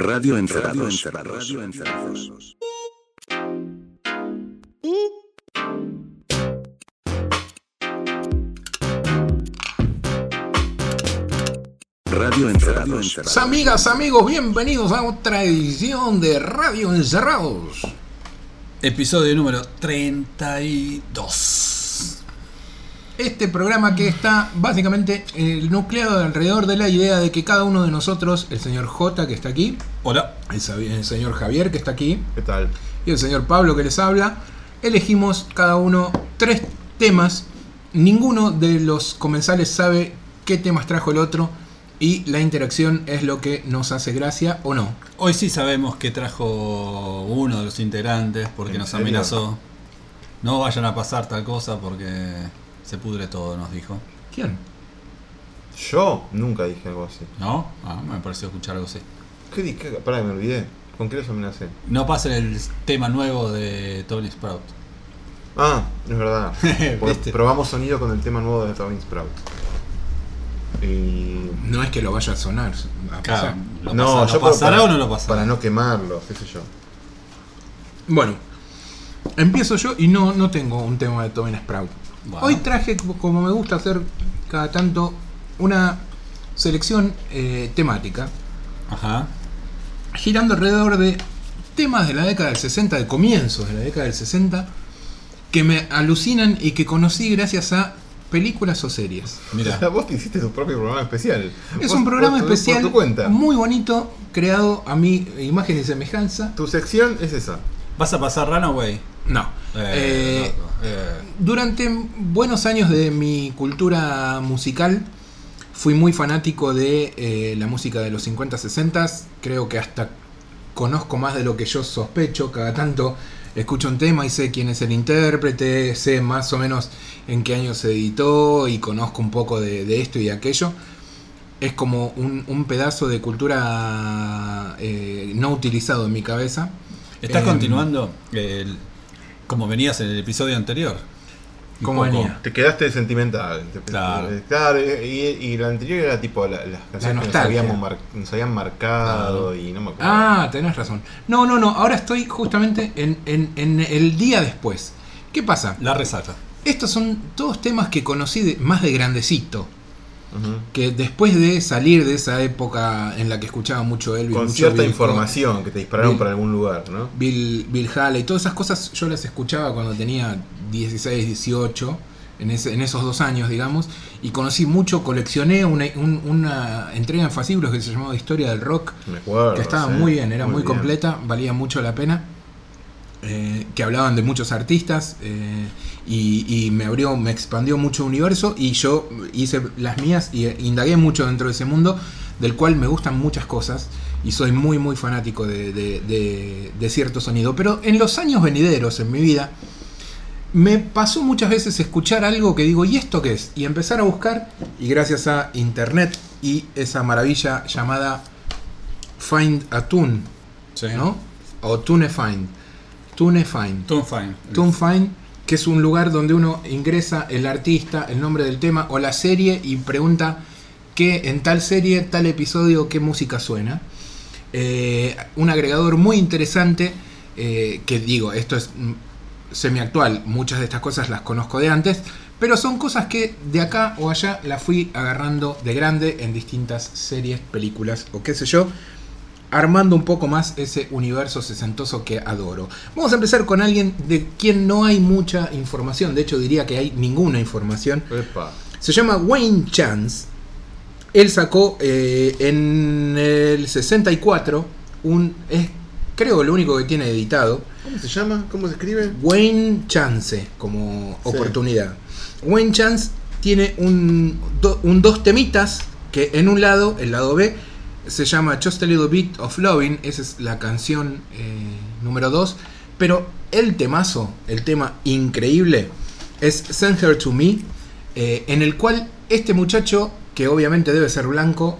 Radio Encerrados. Radio Encerrados. Radio Encerrados. Amigas, amigos, bienvenidos a otra edición de Radio Encerrados. Episodio número 32. Este programa que está básicamente eh, nucleado alrededor de la idea de que cada uno de nosotros, el señor J que está aquí, Hola. el, el señor Javier que está aquí ¿Qué tal? y el señor Pablo que les habla, elegimos cada uno tres temas. Ninguno de los comensales sabe qué temas trajo el otro y la interacción es lo que nos hace gracia o no. Hoy sí sabemos que trajo uno de los integrantes porque ¿En nos serio? amenazó. No vayan a pasar tal cosa porque se pudre todo, nos dijo. ¿Quién? Yo nunca dije algo así. ¿No? Ah, me pareció escuchar algo así. ¿Qué dije? Pará, me olvidé. ¿Con qué los amenacé? No pasen el tema nuevo de Tony Sprout. Ah, es verdad. Probamos sonido con el tema nuevo de Tobin Sprout. Y... No es que lo vaya a sonar. a Claro, pasar. ¿lo, no, pasa- ¿lo yo pasará para, o no lo pasará? Para no quemarlo, qué sé yo. Bueno, empiezo yo y no, no tengo un tema de Tobin Sprout. Bueno. Hoy traje, como me gusta hacer cada tanto, una selección eh, temática Ajá. girando alrededor de temas de la década del 60, de comienzos de la década del 60, que me alucinan y que conocí gracias a películas o series. Mira. Vos te hiciste tu propio programa especial. Es un programa por especial Por cuenta. muy bonito, creado a mi imagen y semejanza. Tu sección es esa. ¿Vas a pasar Runaway? No. Eh, Eh, no, eh, Durante buenos años de mi cultura musical, fui muy fanático de la música de los 50, 60. Creo que hasta conozco más de lo que yo sospecho. Cada tanto escucho un tema y sé quién es el intérprete, sé más o menos en qué año se editó y conozco un poco de, de esto y de aquello. Es como un, un pedazo de cultura eh, no utilizado en mi cabeza. ¿Estás continuando el- como venías en el episodio anterior? ¿Cómo venía? Te quedaste sentimental. Claro. eh, claro, y, y la anterior era tipo la- las canciones que nos, mar- nos habían marcado y no me acuerdo. Ah, tenés razón. No, no, no. Ahora estoy justamente en, en- en el día después. ¿Qué pasa? La resaca. Estos son todos temas que conocí de- más de grandecito. Que después de salir de esa época en la que escuchaba mucho Elvis, Con mucho cierta Bill información que te dispararon Bill- para algún lugar, ¿no? Bill, Bill Haley, todas esas cosas yo las escuchaba cuando tenía 16, 18, en, ese- en esos dos años, digamos, y conocí mucho, coleccioné una, un- una entrega en fascículos que se llamaba Historia del Rock, Me acuerdo. que estaba sí, muy bien, era muy, bien. completa, valía mucho la pena. Eh, que hablaban de muchos artistas eh, y, y me abrió, me expandió mucho el universo y yo hice las mías y indagué mucho dentro de ese mundo del cual me gustan muchas cosas y soy muy muy fanático de, de- de- de cierto sonido. Pero en los años venideros en mi vida me pasó muchas veces escuchar algo que digo, ¿y esto qué es? Y empezar a buscar y gracias a internet y esa maravilla llamada Find a Tune, ¿no? O TuneFind. TuneFind. Tom Fine. TuneFind, que es un lugar donde uno ingresa el artista, el nombre del tema o la serie y pregunta qué en tal serie, tal episodio, qué música suena. Eh, un agregador muy interesante eh, que digo, esto es mm, semiactual, muchas de estas cosas las conozco de antes, pero son cosas que de acá o allá las fui agarrando de grande en distintas series, películas o qué sé yo, armando un poco más ese universo sesentoso que adoro. Vamos a empezar con alguien de quien no hay mucha información, de hecho diría que hay ninguna información. Epa. Se llama Wayne Chance. Él sacó eh, en el 64 un... Es, creo lo único que tiene editado. ¿Cómo se llama? ¿Cómo se escribe? Wayne Chance como Sí. oportunidad. Wayne Chance tiene un, do- un dos temitas que en un lado, el lado B, se llama Just a Little Bit of Loving, esa es la canción eh, número 2, pero el temazo, el tema increíble, es Send Her to Me, eh, en el cual este muchacho, que obviamente debe ser blanco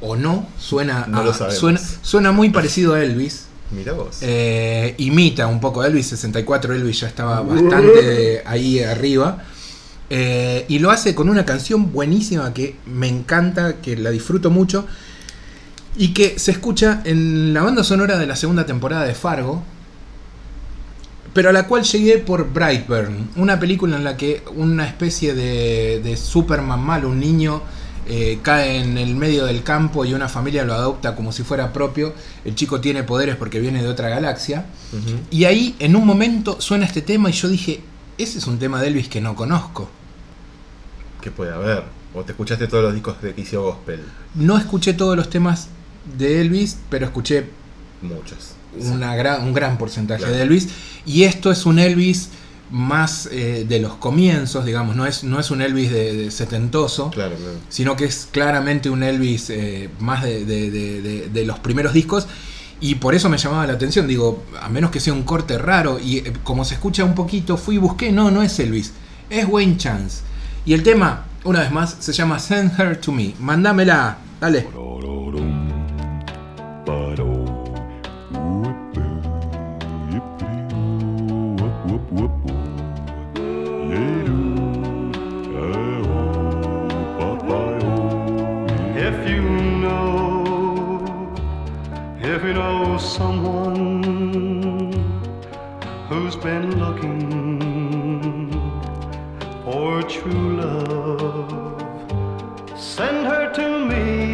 o no, suena, No a- lo suena, suena muy parecido a Elvis. Mira vos. Eh, imita un poco a Elvis, 64 Elvis ya estaba bastante ahí arriba. Eh, y lo hace con una canción buenísima que me encanta, que la disfruto mucho. Y que se escucha en la banda sonora de la segunda temporada de Fargo, pero a la cual llegué por Brightburn, una película en la que una especie de, de Superman malo, un niño, eh, cae en el medio del campo y una familia lo adopta como si fuera propio. El chico tiene poderes porque viene de otra galaxia. Y ahí, en un momento, suena este tema y yo dije, ese es un tema de Elvis que no conozco. ¿Qué puede haber? O te escuchaste todos los discos de que hizo Gospel. No escuché todos los temas de Elvis, pero escuché Muchos. una gra- un gran porcentaje Claro. de Elvis. Y esto es un Elvis más eh, de los comienzos, digamos, no es, no es un Elvis de, de setentoso, Claro, claro. sino que es claramente un Elvis eh, más de, de- de- de- de los primeros discos. Y por eso me llamaba la atención, digo, a menos que sea un corte raro, y eh, como se escucha un poquito, fui y busqué, no, no es Elvis, es Wayne Chance. Y el tema, una vez más, se llama Send Her to Me. Mándamela, dale. If you know, if you know someone who's been looking for true love, send her to me.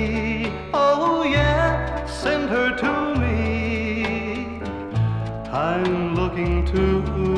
Looking to.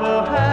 I've never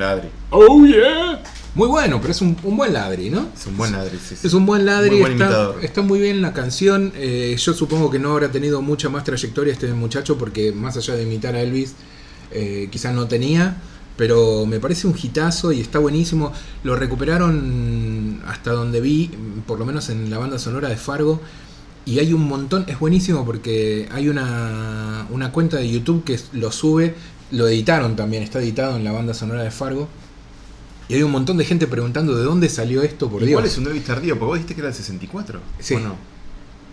ladri. Oh yeah. Muy bueno, pero es un, un buen ladri, ¿no? Es un buen ladri, sí, sí. Es un buen ladri, Muy buen está, imitador. está muy bien la canción. eh, yo supongo que no habrá tenido mucha más trayectoria este muchacho porque más allá de imitar a Elvis, eh, quizás no tenía. Pero me parece un hitazo y está buenísimo. Lo recuperaron hasta donde vi, por lo menos en la banda sonora de Fargo. Y hay un montón, es buenísimo porque hay una, una cuenta de YouTube que lo sube, lo editaron también, está editado en la banda sonora de Fargo. Y hay un montón de gente preguntando de dónde salió esto, por Igual Dios. es un Elvis tardío, porque vos dijiste que era del 64. Sí. Bueno,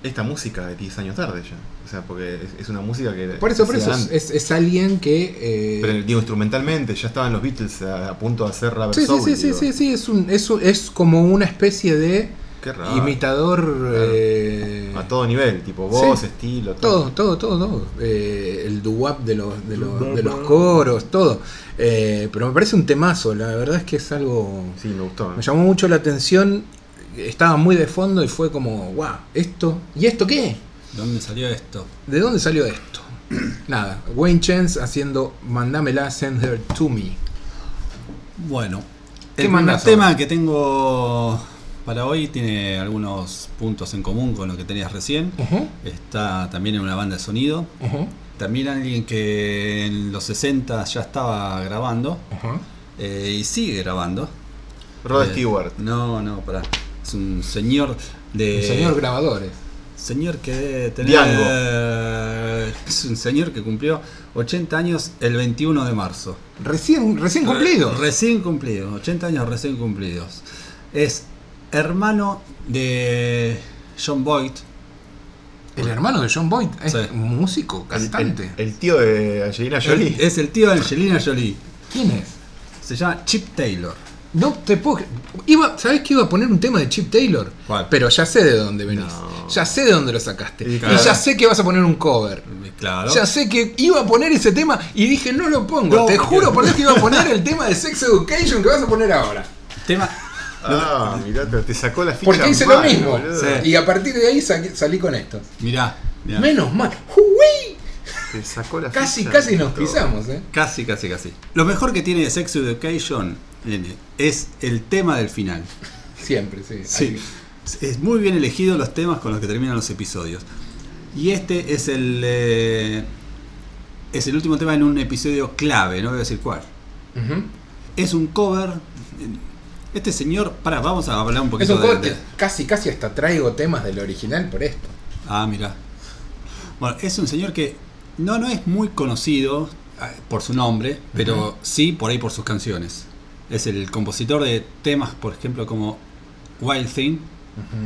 esta música de 10 años tarde ya. O sea, porque es, es una música que. Por eso, por eso, es, es- es alguien que... eh, Pero digo, instrumentalmente, ya estaban los Beatles a, a punto de hacer Rubber sí, sí, Soul, sí, sí, digo. sí, sí, es, un, es, es como una especie de Qué raro. imitador... eh, A todo nivel, tipo voz, sí. estilo, todo, todo, todo, todo. Eh, el doo-wop de los, de, los, de los coros, todo. Eh, pero me parece un temazo, la verdad es que es algo... Sí, me gustó. Me llamó mucho la atención, estaba muy de fondo y fue como, wow, ¿esto? ¿Y esto qué? ¿De dónde salió esto? ¿De dónde salió esto? Nada, Wayne Chance haciendo Mandámela, send her to me. Bueno, ¿Qué el primer tema que tengo para hoy tiene algunos puntos en común con lo que tenías recién. Está también en una banda de sonido. ujú, También alguien que en los 60 ya estaba grabando eh, y sigue grabando. Rod Eh, Stewart. No, no, pará. Es un señor de. El señor grabadores. Señor que debe tener. Diango. Es un señor que cumplió 80 años el 21 de marzo. Recién, recién cumplido. Re- recién cumplidos, 80 años recién cumplidos. Es hermano de John Boyd. El hermano de John Boyd es Sí. músico, cantante. el- el tío de Angelina Jolie. El- es el tío de Angelina Jolie. ¿Quién es? Se llama Chip Taylor. No te puedo. Iba, ¿Sabés que iba a poner un tema de Chip Taylor? ¿Cuál? Pero ya sé de dónde venís. No. Ya sé de dónde lo sacaste. Y claro. ya sé que vas a poner un cover. Claro. Ya sé que iba a poner ese tema y dije no lo pongo. No, Te juro por Dios que iba a poner el tema de Sex Education que vas a poner ahora. Tema. Ah, mirá, pero te sacó la ficha. Porque hice mal, lo mismo. Sí. Y a partir de ahí salí con esto. Mirá. mirá. Menos mal. ¡Uy! Te sacó la Casi, ficha. casi nos Todo. pisamos, ¿eh? Casi, casi, casi. Lo mejor que tiene Sex Education es el tema del final. Siempre, sí. Sí. Es muy bien elegido los temas con los que terminan los episodios. Y este es el. eh, es el último tema en un episodio clave, no voy a decir cuál. Es un cover. Este señor. Para, vamos a hablar un Es poquito un de- cover de- que casi, casi hasta traigo temas del original por esto. Ah, mira. Bueno, es un señor que no, no es muy conocido eh, por su nombre, pero sí por ahí por sus canciones. Es el compositor de temas, por ejemplo, como Wild Thing,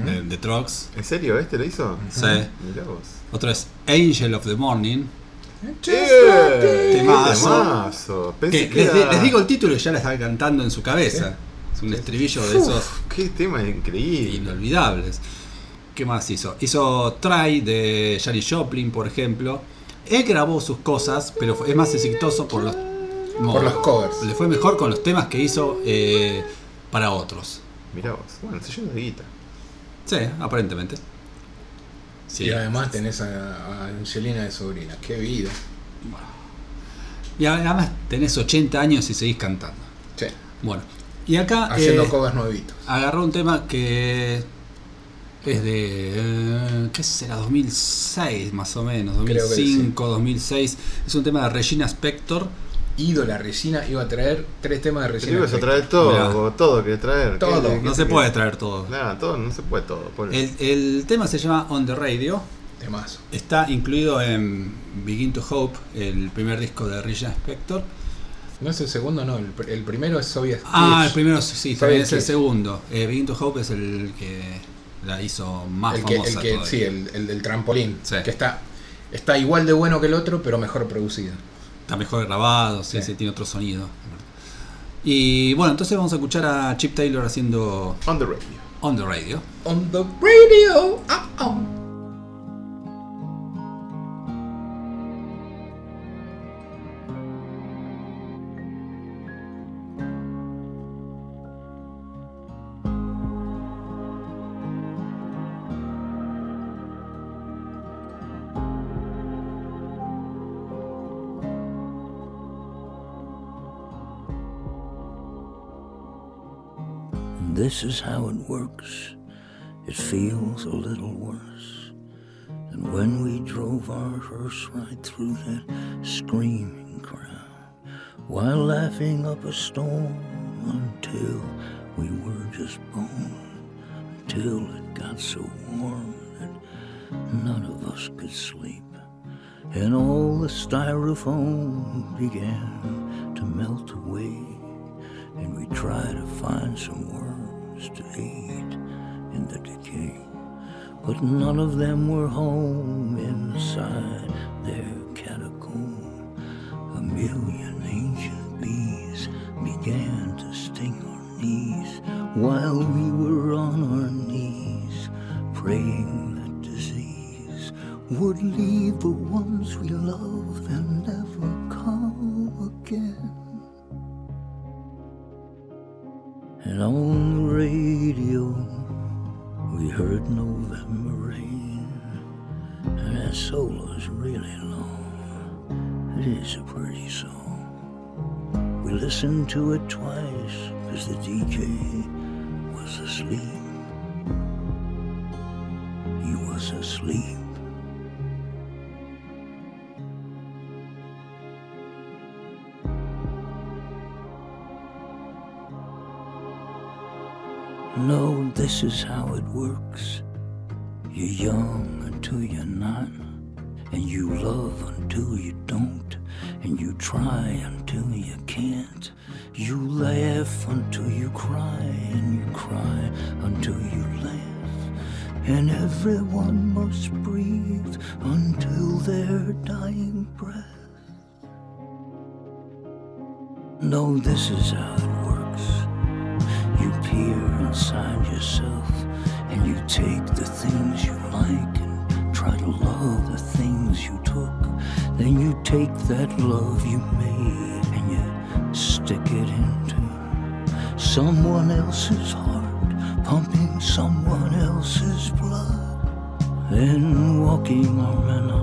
de, de Trogs. ¿En serio este lo hizo? Sí. Mirá vos. Otro es Angel of the Morning. ¡Eh! Temazo. Temazo. Pensé Que que les, era- les digo el título y ya la está cantando en su cabeza. Es un estribillo de esos qué tema increíble. inolvidables. ¿Qué más hizo? Hizo Try de Janis Joplin, por ejemplo. Él grabó sus cosas, pero es más exitoso por los, Por los covers. Le fue mejor con los temas que hizo eh, para otros. Mirá vos. Bueno, se llena de guita. Sí, aparentemente. Sí. Y además tenés a, a Angelina de sobrina. Qué vida. Y además tenés 80 años y seguís cantando. Sí. Bueno, y acá Haciendo eh, covers nuevitos. agarró un tema que es de. eh, ¿Qué será? 2006 más o menos. Creo que 2005, 2006. Es un tema de Regina Spector. Ídola Regina iba a traer tres temas de Regina. ibas a traer todo, Mirá. todo que traer. Todo. ¿Qué- qué No se puede traer todo. Claro, todo, no se puede todo. el tema se llama On the Radio. Temazo. Está incluido en Begin to Hope, el primer disco de Regina Spector. No es el segundo, no. El, pr- el primero es Soviet Ah, el primero sí, Soviet también es el segundo. Eh, Begin to Hope es el que la hizo más el que, famosa. el que- todavía. sí, el, el del trampolín. Sí. Que está, está igual de bueno que el otro, pero mejor producido. Está mejor grabado, sí, Sí. sí, tiene otro sonido. Y bueno, entonces vamos a escuchar a Chip Taylor haciendo On the radio. On the Radio. On the radio. Ah, ah. This is how it works. It feels a little worse than when we drove our hearse right through that screaming crowd while laughing up a storm until we were just born, until it got so warm that none of us could sleep. And all the styrofoam began to melt away and we tried to find some worms to aid in the decay. But none of them were home inside their catacomb. A million ancient bees began to sting our knees while we were on our knees praying that disease would leave the ones we loved and never come again. And on the radio, we heard November rain. And that solo's really long. It is a pretty song. We listened to it twice, cause the DJ was asleep. He was asleep. No, this is how it works. You're young until you're not, and you love until you don't, and you try until you can't. You laugh until you cry, and you cry until you laugh. And everyone must breathe until their dying breath. No, this is how it works. You peer inside yourself and you take the things you like and try to love the things you took. Then you take that love you made and you stick it into someone else's heart, pumping someone else's blood. Then walking arm in arm,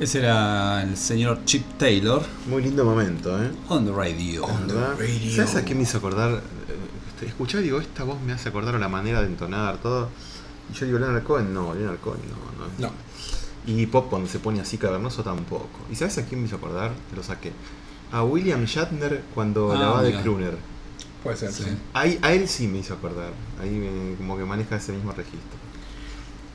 Ese era el señor Chip Taylor Muy lindo momento, ¿eh? on the radio. ¿Verdad? radio. ¿Sabes a qué me hizo acordar? Eh, Escuchar y digo, esta voz me hace acordar a la manera de entonar todo. Y yo digo, Leonard Cohen, no, Leonard Cohen, no, no. No. Y Pop cuando se pone así cavernoso tampoco. ¿Y sabes a quién me hizo acordar? Lo saqué. A William Shatner cuando Ah, la va de. Kruner. Puede ser, Sí. sí. Ahí, a él sí me hizo acordar. Ahí me- como que maneja ese mismo registro.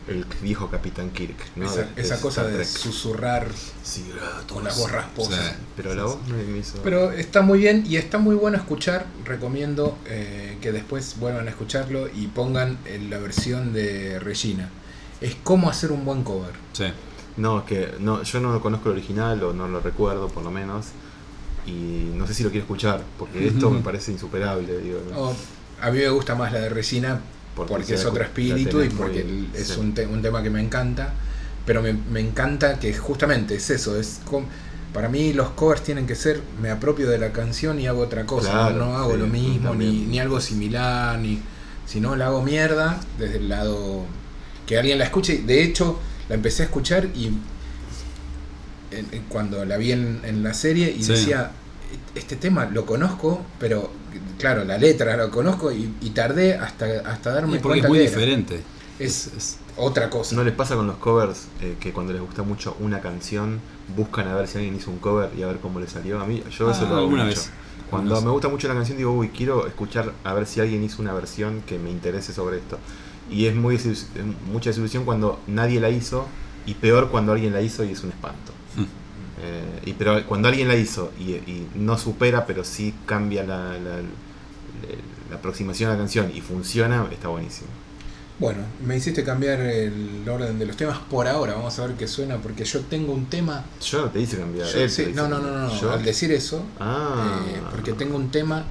El viejo Capitán Kirk, ¿no? esa, De- esa de cosa de susurrar Sí, con la voz rasposa. Sí. Pero la voz me, me hizo. Pero está muy bien y está muy bueno escuchar. Recomiendo eh, que después vuelvan a escucharlo y pongan eh, la versión de Regina. Es cómo hacer un buen cover. Sí. No, es que no, yo no conozco el original o no lo recuerdo por lo menos. Y no sé si lo quiero escuchar, porque esto me parece insuperable. Digo, ¿no? O, a mí me gusta más la de Regina Porque es otro espíritu y porque muy- es sí. un, te- un tema que me encanta. Pero me, me encanta que justamente es eso. es com- Para mí los covers tienen que ser, me apropio de la canción y hago otra cosa. Claro, no, No hago sí, lo mismo, ni, ni algo similar, ni si no la hago mierda desde el lado que alguien la escuche. De hecho, la empecé a escuchar y en- en- cuando la vi en, en la serie y Sí. decía, este tema lo conozco, pero claro, la letra lo conozco y, y tardé hasta, hasta darme Y porque es cuenta muy que era. diferente. Es, Es- otra cosa. ¿No les pasa con los covers eh, que cuando les gusta mucho una canción buscan a ver si alguien hizo un cover y a ver cómo le salió? A mí, yo eso Ah, lo hago alguna mucho. vez. Cuando me gusta mucho la canción digo, uy, quiero escuchar a ver si alguien hizo una versión que me interese sobre esto. Y es muy es mucha desilusión cuando nadie la hizo y peor cuando alguien la hizo y es un espanto. Eh, y pero cuando alguien la hizo y, y no supera, pero sí cambia la, la- la aproximación a la canción y funciona, está buenísimo. Bueno, me hiciste cambiar el orden de los temas por ahora. Vamos a ver qué suena, porque yo tengo un tema. Yo no te hice cambiar. yo- te sí, no, no, no, no. Al decir eso, Ah. eh, porque tengo un tema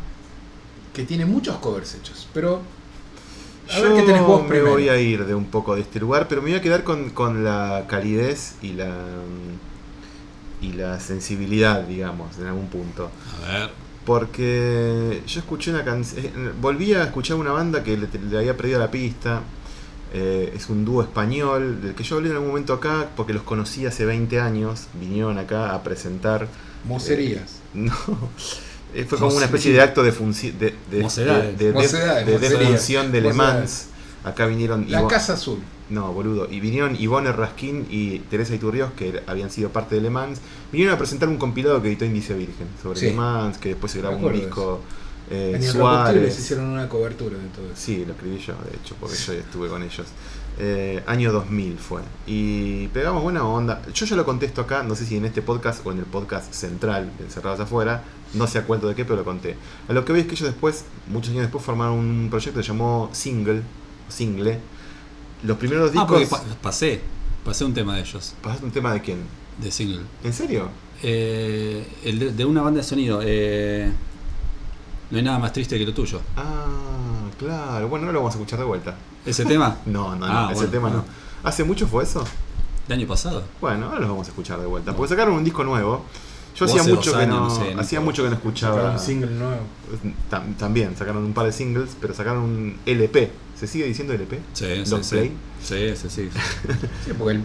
que tiene muchos covers hechos. Pero a Yo ver qué tenés vos me primero. voy a ir de un poco de este lugar, pero me voy a quedar con, con la calidez y la y la sensibilidad, digamos, en algún punto. A ver. Porque yo escuché una canción, volví a escuchar una banda que le, le había perdido la pista Eh, es un dúo español del que yo hablé en algún momento acá porque los conocí hace 20 años. Vinieron acá a presentar. Mocerías. No. Eh, Fue como una especie de acto de función de, de, de- de- defunción de Le Mans. Acá vinieron La Ivo- Casa Azul. No, boludo. Y vinieron Ivonne Raskin y Teresa Iturrios, que habían sido parte de Le Mans. Vinieron a presentar un compilado que editó Indice Virgen sobre Sí. Le Mans, que después se grabó un disco. Eh, En Suárez. Irrecuptibles hicieron una cobertura de todo eso. Sí, lo escribí yo, de hecho, porque yo estuve con ellos. Eh, año 2000 fue. Y pegamos buena onda. Yo ya lo contesto acá, no sé si en este podcast o en el podcast central, Encerrados Afuera, no sé a cuento de qué, pero lo conté. A lo que veis es que ellos después, muchos años después, formaron un proyecto que se llamó Single, Single. Los primeros Ah, porque discos... pa- pasé. Pasé un tema de ellos, ¿Pasaste un tema de quién? de single. ¿En serio? Eh, el de, de una banda de sonido. eh, no hay nada más triste que lo tuyo. Ah, claro. Bueno, no lo vamos a escuchar de vuelta. ¿Ese tema? No, no, no, Ah, ese bueno, tema no. ah. ¿Hace mucho fue eso? ¿El año pasado? Bueno, ahora los vamos a escuchar de vuelta. Porque sacaron un disco nuevo. Yo hacía mucho que años, no, no sé, hacía mucho que no Sacaron escuchaba. un single nuevo. Tam- también sacaron un par de singles, pero sacaron un LP. ¿Se sigue diciendo LP? Sí, Long sí, play. sí. Sí, sí, sí. Sí, porque el,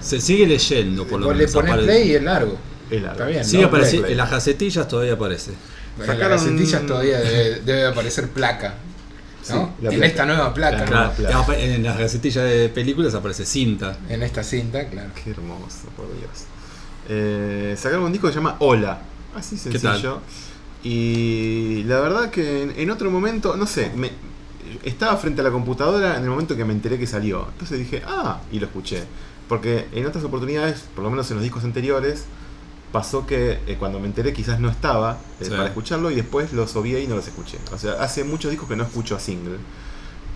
Se sigue leyendo, por lo vos le menos. pones play y es largo. Es largo. Está bien. Sigue ¿no? apareciendo. play. En las gacetillas todavía aparece. En Sacaron- las gacetillas todavía debe, debe aparecer placa. ¿no? Sí, en placa. esta nueva placa. Nueva placa. en las gacetillas de películas aparece cinta. En esta cinta, claro. Qué hermoso, por Dios. Eh, sacaron un disco que se llama Hola. Así ¿Qué tal? sencillo. Y la verdad que en, en otro momento, no sé, me, estaba frente a la computadora en el momento que me enteré que salió. Entonces dije, ah, y lo escuché. Porque en otras oportunidades, por lo menos en los discos anteriores, pasó que eh, cuando me enteré quizás no estaba eh, Sí. para escucharlo y después los obvié y no los escuché. O sea, hace muchos discos que no escucho a single.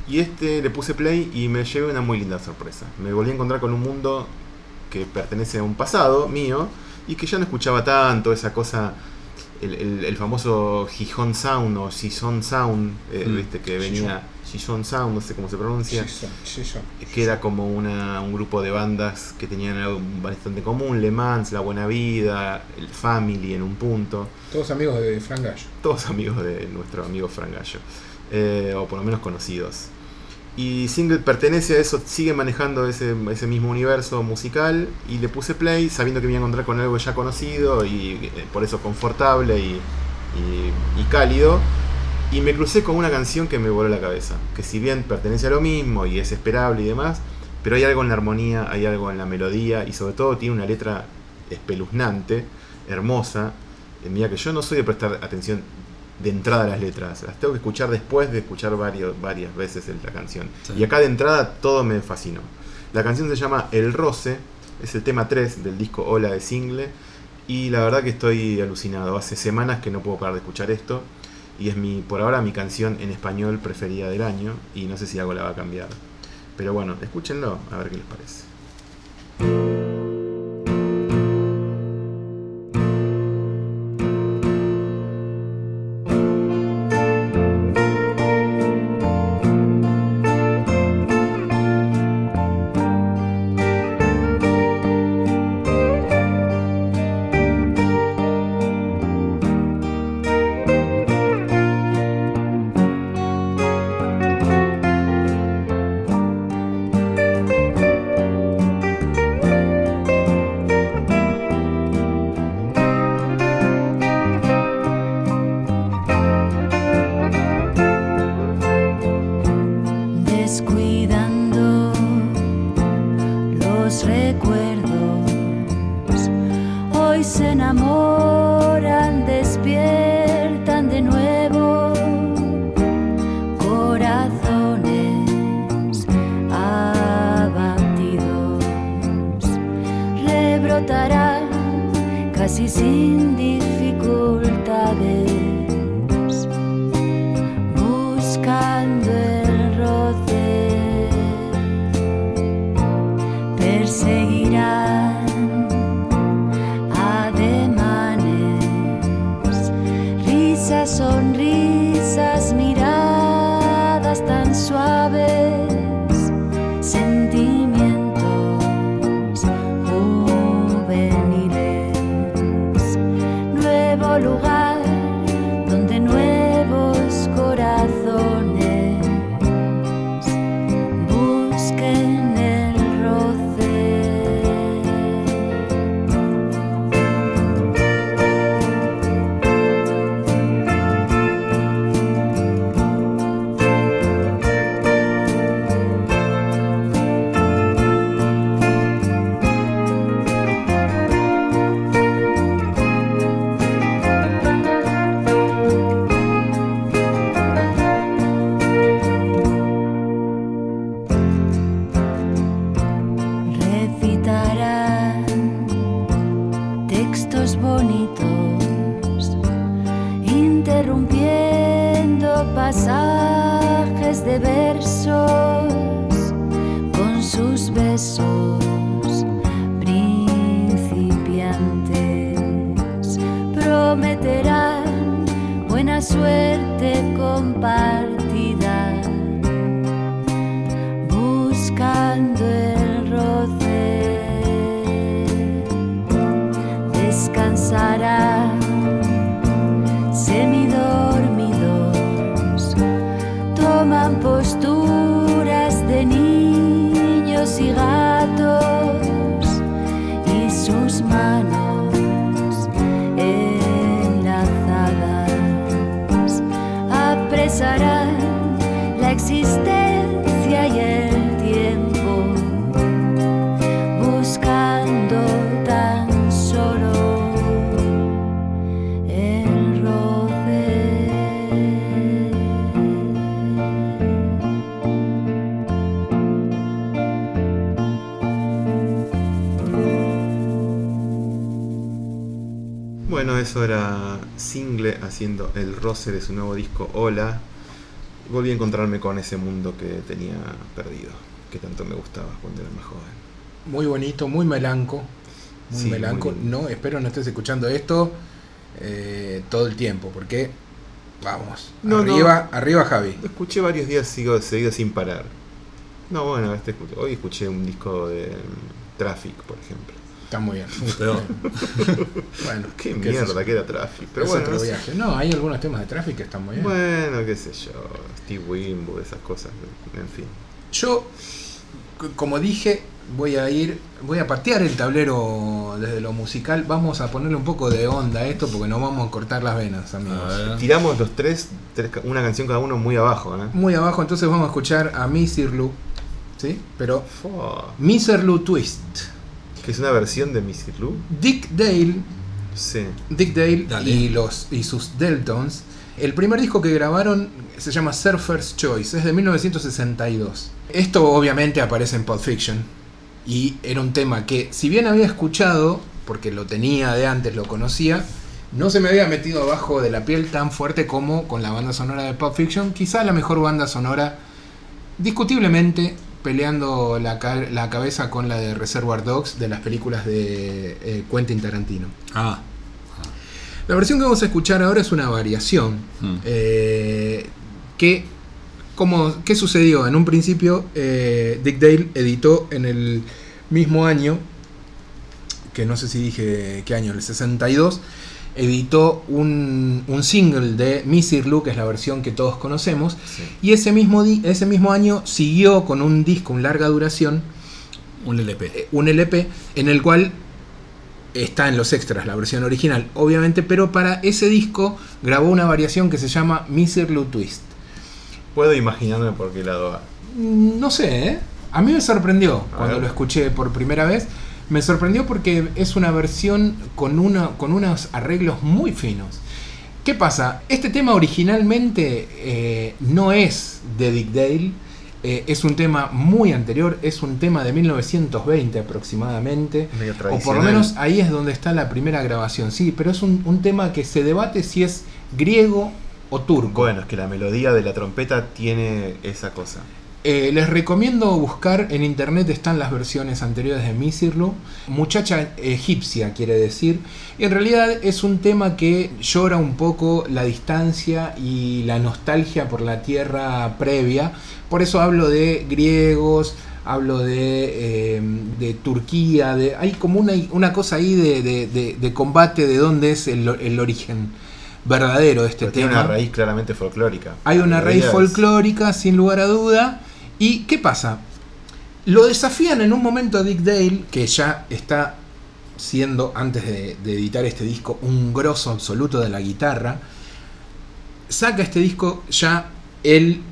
Y este le puse play y me llevé una muy linda sorpresa. Me volví a encontrar con un mundo que pertenece a un pasado mío y que ya no escuchaba tanto esa cosa, el, el- el famoso Gijón Sound o Gijón Sound, eh, Mm. viste, que venía, Gijón Sound, no sé cómo se pronuncia, sí, son. que era como una, un grupo de bandas que tenían algo bastante común, Le Mans, La Buena Vida, el Family en un punto, Todos amigos de Frank Gallo. todos amigos de nuestro amigo Frank Gallo, eh, o por lo menos conocidos. Y Single pertenece a eso, sigue manejando ese, ese mismo universo musical y le puse play sabiendo que me iba a encontrar con algo ya conocido y eh, por eso confortable y, y- cálido. Y me crucé con una canción que me voló la cabeza, que si bien pertenece a lo mismo y es esperable y demás, pero hay algo en la armonía, hay algo en la melodía y sobre todo tiene una letra espeluznante, hermosa. Eh, Mira que yo no soy de prestar atención de entrada las letras, las tengo que escuchar después de escuchar varios, varias veces la canción. Sí. Y acá de entrada todo me fascinó. La canción se llama El Roce, es el tema 3 del disco Hola de Single. Y la verdad que estoy alucinado. Hace semanas que no puedo parar de escuchar esto. Y es mi, por ahora mi canción en español preferida del año. Y no sé si algo la va a cambiar. Pero bueno, escúchenlo, a ver qué les parece. Risas, sonrisas, miradas tan suaves, haciendo el roce de su nuevo disco Hola. Volví a encontrarme con ese mundo que tenía perdido, que tanto me gustaba cuando era más joven. Muy bonito, muy melanco. Muy Sí, melanco. muy- no, espero no estés escuchando esto eh, todo el tiempo, porque vamos. No, no. arriba, arriba Javi. Lo escuché varios días sigo, seguidos sin parar. No, bueno, este hoy escuché un disco de mm, Traffic, por ejemplo. Está muy bien. Peor. Bueno, Qué mierda que era Traffic. Pero Es bueno, otro no sé. viaje. No, hay algunos temas de tráfico que están muy bien. bueno, qué sé yo. Steve Winwood, esas cosas. En fin. Yo, como dije, voy a ir, voy a patear el tablero desde lo musical. Vamos a ponerle un poco de onda a esto porque nos vamos a cortar las venas, amigos. Tiramos los tres, tres una canción cada uno muy abajo, ¿eh? Muy abajo, entonces vamos a escuchar a Misirlu, ¿sí? Pero Fua. Miserlu Twist. Que es una versión de Missy Lou. Dick Dale, Sí. Dick Dale Dale. y los y sus Deltons. El primer disco que grabaron se llama Surfer's Choice, es de 1962. Esto obviamente aparece en Pulp Fiction y era un tema que si bien había escuchado, porque lo tenía de antes, lo conocía, no se me había metido abajo de la piel tan fuerte como con la banda sonora de Pulp Fiction, quizá la mejor banda sonora discutiblemente peleando la, la cabeza con la de Reservoir Dogs de las películas de eh, Quentin Tarantino. Ah, La versión que vamos a escuchar ahora es una variación. Hmm. eh, que, como, ¿Qué sucedió? En un principio, eh, Dick Dale editó en el mismo año, que no sé si dije qué año, el 62, editó un, un single de Missy Lou, que es la versión que todos conocemos, sí. y ese mismo, ese mismo año siguió con un disco, un larga duración, un LP. eh, un LP en el cual está en los extras la versión original, obviamente, pero para ese disco grabó una variación que se llama Miserlou Twist. Puedo imaginarme por qué lado va. Mm, No sé, ¿eh? a mí me sorprendió A cuando ver. lo escuché por primera vez. Me sorprendió porque es una versión con, una, con unos arreglos muy finos. ¿Qué pasa? Este tema originalmente eh, no es de Dick Dale, eh, es un tema muy anterior, es un tema de 1920 aproximadamente. Medio O por lo menos ahí es donde está la primera grabación, sí, pero es un, un tema que se debate si es griego o turco. Bueno, es que la melodía de la trompeta tiene esa cosa. Eh, les recomiendo buscar en internet, están las versiones anteriores de Misirlu. Muchacha egipcia quiere decir. Y en realidad es un tema que llora un poco la distancia y la nostalgia por la tierra previa. Por eso hablo de griegos, hablo de, eh, de Turquía. De, hay como una, una cosa ahí de, de- de- combate de dónde es el, el origen verdadero de este Pero tiene tema. una raíz claramente folclórica. Hay una raíz folclórica, sin lugar a duda. ¿Y qué pasa? Lo desafían en un momento a Dick Dale, que ya está siendo, antes de, editar este disco, un grosso absoluto de la guitarra. Saca este disco ya él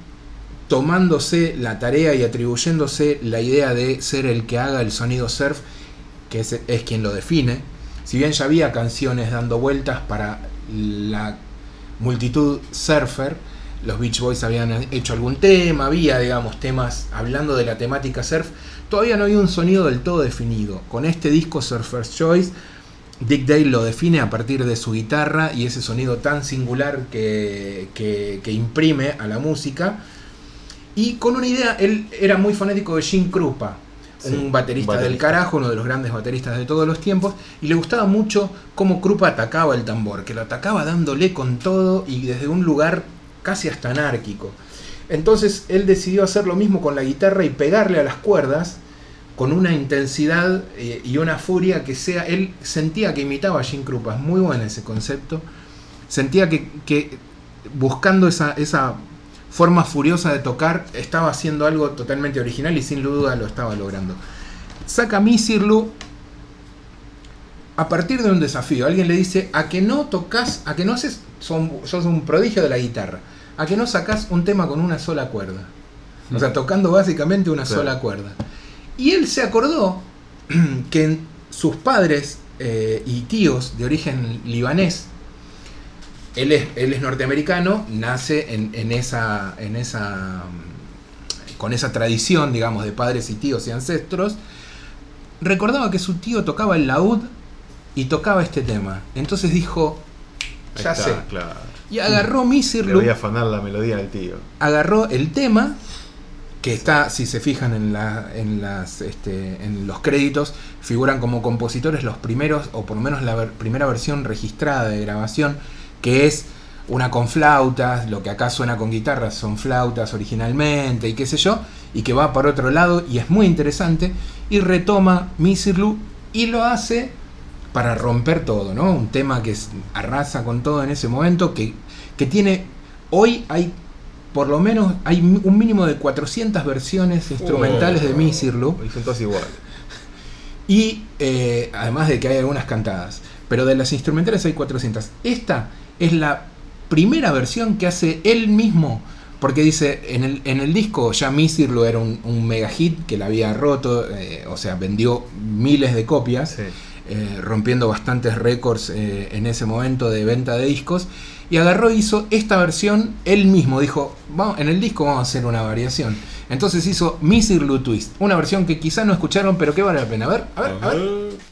tomándose la tarea y atribuyéndose la idea de ser el que haga el sonido surf, que es, es quien lo define. Si bien ya había canciones dando vueltas para la multitud surfer, los Beach Boys habían hecho algún tema, había, digamos, temas hablando de la temática surf, todavía no había un sonido del todo definido. Con este disco Surfer's Choice Dick Dale lo define a partir de su guitarra y ese sonido tan singular que, que- que imprime a la música. Y con una idea, él era muy fanático de Jim Krupa, Sí, un baterista, del carajo, uno de los grandes bateristas de todos los tiempos, y le gustaba mucho cómo Krupa atacaba el tambor, que lo atacaba dándole con todo y desde un lugar casi hasta anárquico. Entonces él decidió hacer lo mismo con la guitarra y pegarle a las cuerdas con una intensidad eh, y una furia que sea. Él sentía que imitaba a Jim Krupa, es muy bueno ese concepto. Sentía que, buscando esa, forma furiosa de tocar, estaba haciendo algo totalmente original y sin duda lo estaba logrando. Saca Misirlu a partir de un desafío. Alguien le dice, a que no tocas, a que no haces, son, sos un prodigio de la guitarra, a que no sacás un tema con una sola cuerda. O sea, tocando básicamente una Claro. sola cuerda. Y él se acordó que sus padres eh, y tíos de origen libanés, él es, él es norteamericano, nace en, en esa, en esa, con esa tradición, digamos, de padres y tíos y ancestros, recordaba que su tío tocaba el laúd y tocaba este tema. Entonces dijo, ya está, sé. claro. Y agarró Le Misirlu, voy a afanar la melodía del tío. agarró el tema que está, si se fijan en, la, en, las, este, en los créditos, figuran como compositores los primeros, o por lo menos la ver- primera versión registrada de grabación, que es una con flautas, lo que acá suena con guitarras son flautas originalmente y qué sé yo, y que va para otro lado y es muy interesante, y retoma Misirlu y lo hace para romper todo, ¿no? Un tema que arrasa con todo en ese momento, que, que tiene, hoy hay por lo menos hay un mínimo de 400 versiones instrumentales de Misirlu Y son todos iguales. y eh, además de que hay algunas cantadas. Pero de las instrumentales hay 400. Esta es la primera versión que hace él mismo. Porque dice, en el, en el disco ya Misirlu era un, un mega hit que la había roto, eh, o sea, vendió miles de copias, Sí. Eh, rompiendo bastantes récords eh, en ese momento de venta de discos. Y agarró e hizo esta versión él mismo. Dijo, vamos, en el disco vamos a hacer una variación. Entonces hizo Misirlu Twist, una versión que quizá no escucharon, pero que vale la pena. A ver, a ver, a ver.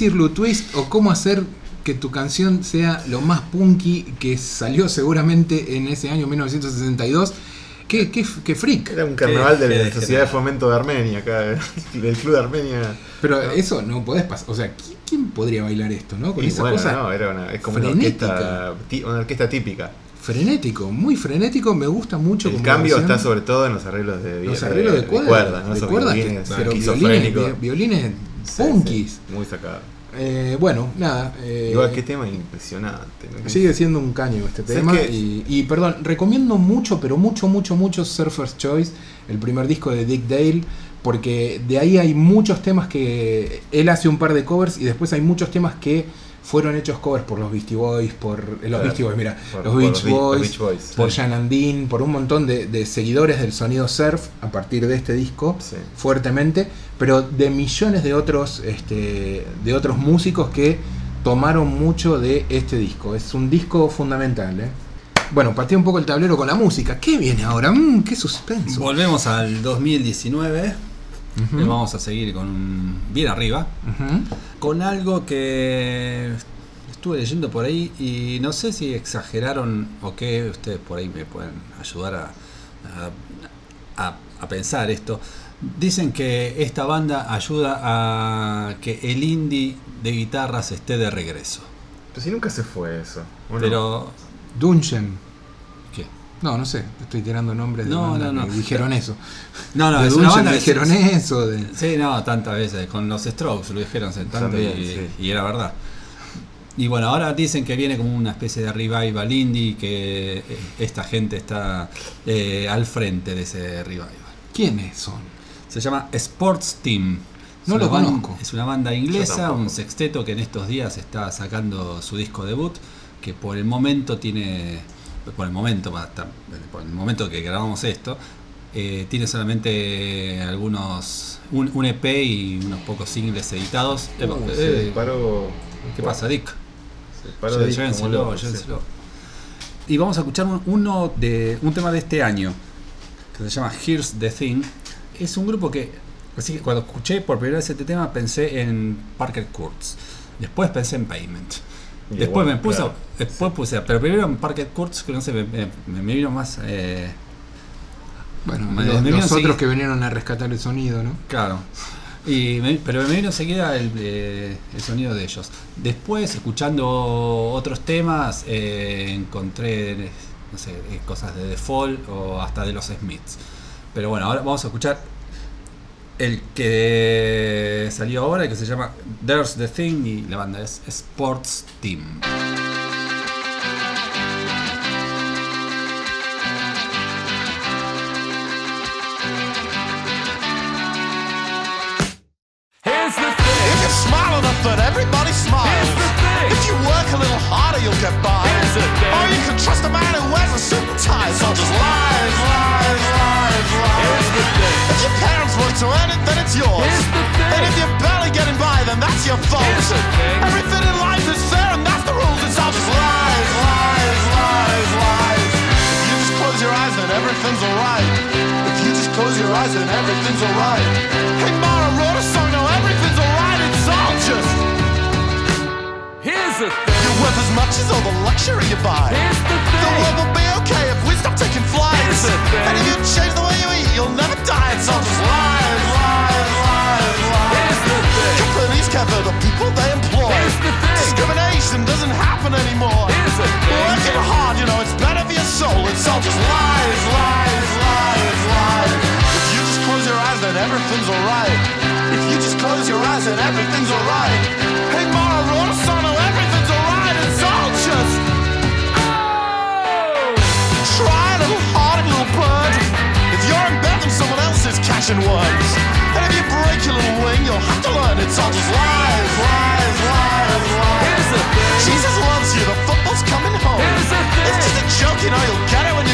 Lu Twist o cómo hacer que tu canción sea lo más punky que salió seguramente en ese año 1962. Qué, qué, qué freak. Era un carnaval de la Sociedad de. Fomento de Armenia, acá, del Club de Armenia. Pero eso no podés pasar. O sea, ¿quién, quién podría bailar esto, no? Con Y esa bueno, cosa no, era una, es como una orquesta, una orquesta típica. frenético, muy frenético. Me gusta mucho. El cambio está sobre todo en los arreglos de, los arreglos de, cuerda, ¿no? de cuerdas, que- violines pero violines, violines punkis. muy sacado. Eh, bueno, nada. eh, Igual, qué tema impresionante. ¿no? Sigue siendo un caño este ¿Sabes tema. Y, y, perdón, recomiendo mucho, pero mucho, mucho, mucho Surfer's Choice, el primer disco de Dick Dale, porque de ahí hay muchos temas que él hace un par de covers y después hay muchos temas que fueron hechos covers por los Beastie Boys, por eh, los Claro. Beastie Boys, mira, Por- los, por Beach los Be- los Boys, Beach Boys. por Sí. Jan Andine, por un montón de, de seguidores del sonido surf a partir de este disco Sí. fuertemente, pero de millones de otros, este, de otros músicos que tomaron mucho de este disco. Es un disco fundamental. ¿eh? Bueno, pateé un poco el tablero con la música. ¿Qué viene ahora? Mm, ¡Qué suspenso! Volvemos al 2019. Vamos a seguir con un- bien arriba. Con algo que estuve leyendo por ahí y no sé si exageraron o qué. Ustedes por ahí me pueden ayudar a, a- a- a pensar esto. Dicen que esta banda ayuda a que el indie de guitarras esté de regreso. Pero si nunca se fue eso. Pero. Dungeon. No, no sé. Estoy tirando nombres de No, bandas no, no. que dijeron eso. No, no, de es una banda que- dijeron eso. De... Sí, no, tantas veces. Con los Strokes lo dijeron También, y, sí. y era verdad. Y bueno, ahora dicen que viene como una especie de revival indie, que eh, esta gente está eh, al frente de ese revival. ¿Quiénes son? Se llama Sports Team. No lo conozco. Es una banda inglesa, un sexteto que en estos días está sacando su disco debut, que por el momento tiene, por el momento, por el momento que grabamos esto, eh, tiene solamente algunos, un, un EP y unos pocos singles editados. Uh, eh, se disparó. ¿Qué pasa, Dick? Se disparó Llévenselo, loco, sí. llévenselo. Y vamos a escuchar un, uno de, un tema de este año que se llama Here's the Thing. Es un grupo que, así que cuando escuché por primera vez este tema pensé en Parker Kurtz. Después pensé en Payment. Después bueno, me puse, claro. después puse, pero primero en Parker Kurtz, que no sé, me, me- me vino más. eh, Bueno, Me- los, me los vino otros que vinieron a rescatar el sonido, ¿no? Claro. Y pero me vino enseguida el, eh, el sonido de ellos. Después, escuchando otros temas, eh, encontré no sé, cosas de The Fall o hasta de los Smiths. Pero bueno, ahora vamos a escuchar el que salió ahora, que se llama There's the Thing y la banda es Sports Team. By, your fault. Here's the thing. Everything in life is fair, and that's the rules. It's all just lies, lies, lies, lies. If you just close your eyes, then everything's alright. If you just close your eyes, then everything's alright. Hey, Mara wrote a song, now everything's alright. It's all just. Here's the thing. You're worth as much as all the luxury you buy. Here's the thing. The world will be okay if we stop taking flights. Here's the thing. And if you change the way you eat, you'll never die. It's all just lies, cover the people they employ. Here's the thing. Discrimination doesn't happen anymore. Here's the thing. Working hard, you know, it's better for your soul. It's all just lies, lies, lies, lies. If you just close your eyes, then everything's alright. If you just close your eyes, then everything's alright. Hey, Mara wrote a song, is catching. And if you break your little wing, you'll have to learn it's all just lies, lies, lies, lies. Here's the thing. Jesus loves you, the football's coming home. Here's the thing. It's just a joke, you know, you'll get it when you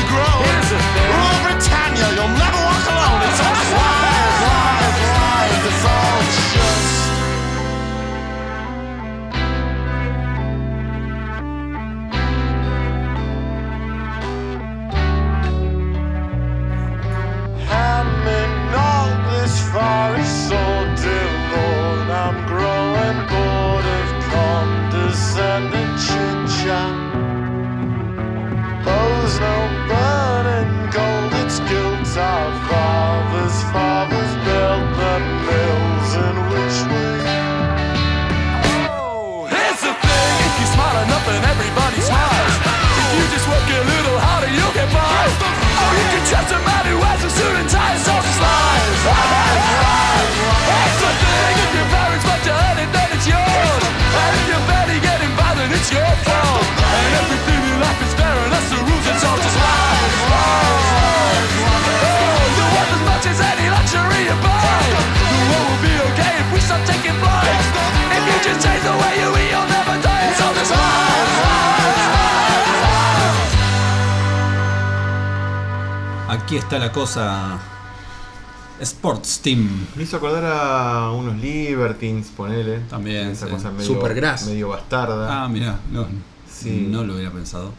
Sports Team. Me hizo acordar a unos Libertines, ponele. También, Esa sí. cosa medio, Supergrass. medio bastarda. Ah, mirá, no, Sí. no lo hubiera pensado.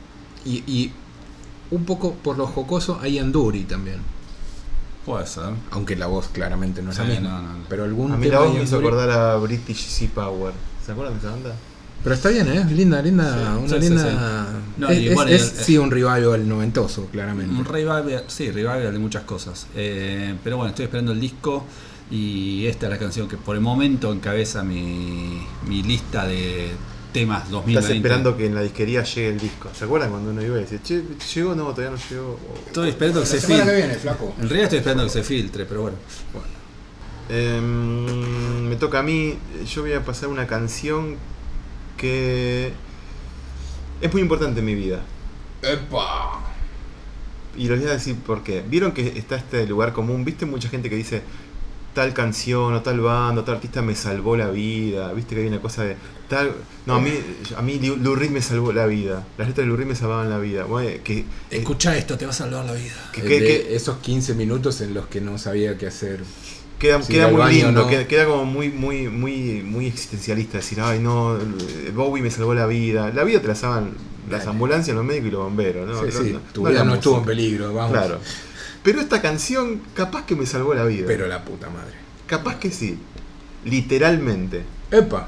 Y, y un poco por lo jocoso hay Anduri también. Puede ser. Aunque la voz claramente no es la Sí, misma. no, no, no. Pero algún a mí tema la voz hay me hizo Anduri. acordar a British Sea Power. ¿Se acuerdan de esa banda? Pero está bien, ¿eh? Linda, linda. Sí, una sí, linda. sí. No, es bueno, sí un revival noventoso, claramente. Un revival, sí, revival de muchas cosas. Eh, pero bueno, estoy esperando el disco y esta es la canción que por el momento encabeza mi, mi lista de temas 2020. Estás esperando que en la disquería llegue el disco. ¿Se acuerdan cuando uno iba y decía, che, llegó? No, todavía no llegó. Estoy esperando que La se filtre. viene, flaco. En realidad estoy esperando que se filtre, pero bueno. Em, me toca a mí. Yo voy a pasar una canción que es muy importante en mi vida. ¡Epa! Y les voy a decir por qué. Vieron que está este lugar común. ¿Viste mucha gente que dice tal canción o tal banda o tal artista me salvó la vida? ¿Viste que hay una cosa de tal... No, a mí, a mí Lou Reed me salvó la vida. Las letras de Lou Reed me salvaban la vida. Bueno, que, eh, Escucha esto, te va a salvar la vida. que- El que- de que- esos 15 minutos en los que no sabía qué hacer. Queda, queda muy baño, lindo, ¿no? queda, queda como muy, muy, muy, muy existencialista decir, ay no, Bowie me salvó la vida. La vida te la salvan las ambulancias, los médicos y los bomberos, ¿no? sí, No- sí, no- tu no vida no estuvo en peligro, vamos. Claro. Pero esta canción, capaz que me salvó la vida. Pero la puta madre. Capaz que sí. Literalmente. ¡Epa!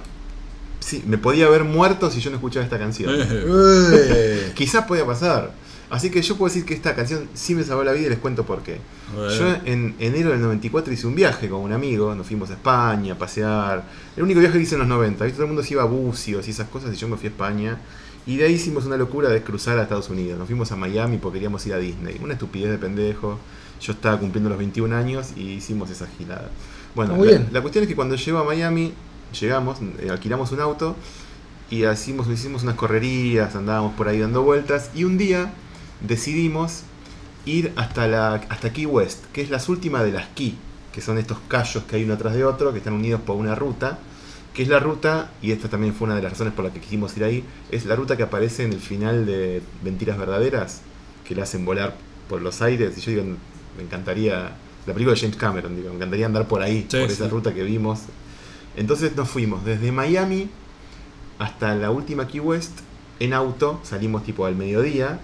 Sí, me podía haber muerto si yo no escuchaba esta canción. ¡Eh! Quizás podía pasar. Así que yo puedo decir que esta canción sí me salvó la vida y les cuento por qué. Bueno. Yo en enero del 94 hice un viaje con un amigo, nos fuimos a España a pasear. El único viaje que hice en los 90, ¿viste? todo el mundo se iba a bucios y esas cosas y yo me fui a España. Y de ahí hicimos una locura de cruzar a Estados Unidos. Nos fuimos a Miami porque queríamos ir a Disney. Una estupidez de pendejo. Yo estaba cumpliendo los 21 años y hicimos esa gilada. Bueno, Muy la, bien. la cuestión es que cuando llego a Miami, llegamos, eh, alquilamos un auto y hicimos, hicimos unas correrías, andábamos por ahí dando vueltas. Y un día decidimos ir hasta, la, hasta Key West, que es las últimas de las Key, que son estos callos que hay uno atrás de otro, que están unidos por una ruta, que es la ruta, y esta también fue una de las razones por las que quisimos ir ahí, es la ruta que aparece en el final de Mentiras Verdaderas, que la hacen volar por los aires, y yo digo, me encantaría, la película de James Cameron, digo, me encantaría andar por ahí, Sí, por sí. esa ruta que vimos. Entonces nos fuimos desde Miami hasta la última Key West en auto, salimos tipo al mediodía,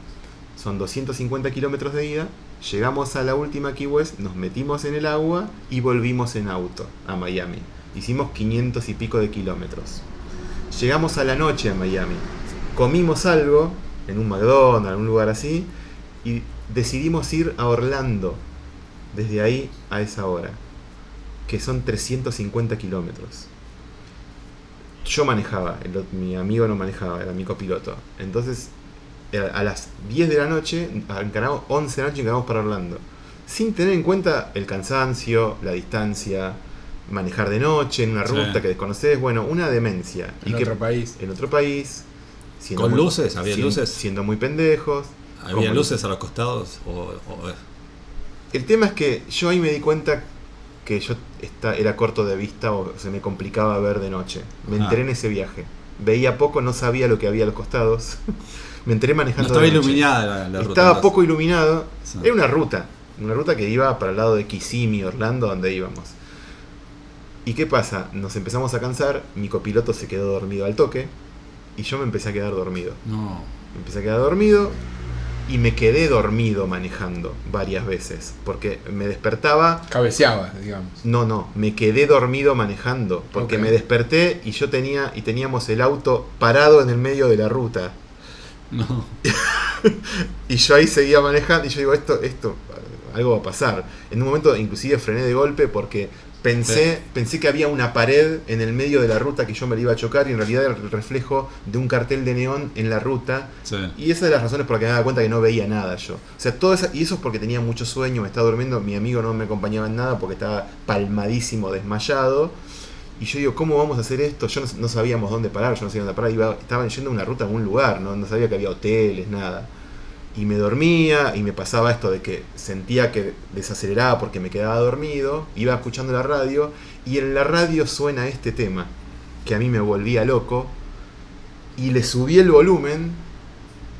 son 250 kilómetros de ida, llegamos a la última Key nos metimos en el agua y volvimos en auto a Miami. Hicimos 500 y pico de kilómetros. Llegamos a la noche a Miami, comimos algo en un McDonald's, en un lugar así, y decidimos ir a Orlando desde ahí a esa hora, que son 350 kilómetros. Yo manejaba, mi amigo no manejaba, era mi copiloto. Entonces, a las 10 de la noche, encaramos, 11 de la noche encaramos para Orlando. Sin tener en cuenta el cansancio, la distancia, manejar de noche en una Sí. ruta que desconoces, bueno, una demencia. En otro país. En otro país. siendo ¿Con muy- luces? ¿Había luces? Siendo muy pendejos. ¿Había Como- luces a los costados? O, o- El tema es que yo ahí me di cuenta que yo esta- era corto de vista o se me complicaba ver de noche. Me Ah. enteré en ese viaje. Veía poco, no sabía lo que había a los costados. me enteré no manejando. estaba de noche. iluminada la, la. Estaba poco iluminado. Sí. Era una ruta. Una ruta que iba para el lado de Kissimmee, Orlando, donde íbamos. ¿Y qué pasa? Nos empezamos a cansar. Mi copiloto se quedó dormido al toque. Y yo me empecé a quedar dormido. No. Me empecé a quedar dormido y me quedé dormido manejando varias veces. Porque me despertaba. Cabeceaba, digamos. No, no, me quedé dormido manejando. Porque me desperté y yo tenía. y teníamos el auto parado en el medio de la ruta. No. Y yo ahí seguía manejando y yo digo, esto, esto, algo va a pasar. En un momento inclusive frené de golpe porque pensé, pensé que había una pared en el medio de la ruta que yo me la iba a chocar y en realidad era el reflejo de un cartel de neón en la ruta. Sí. Y esa es de las razones por las que me daba cuenta que no veía nada yo. O sea, todo esa, y eso es porque tenía mucho sueño, me estaba durmiendo, mi amigo no me acompañaba en nada porque estaba palmadísimo, desmayado. Y yo digo, ¿cómo vamos a hacer esto? Yo no, no sabíamos dónde parar, yo no sabía dónde parar, iba, estaban yendo una ruta a algún lugar, ¿no? no sabía que había hoteles, nada. Y me dormía y me pasaba esto de que sentía que desaceleraba porque me quedaba dormido, iba escuchando la radio y en la radio suena este tema que a mí me volvía loco y le subí el volumen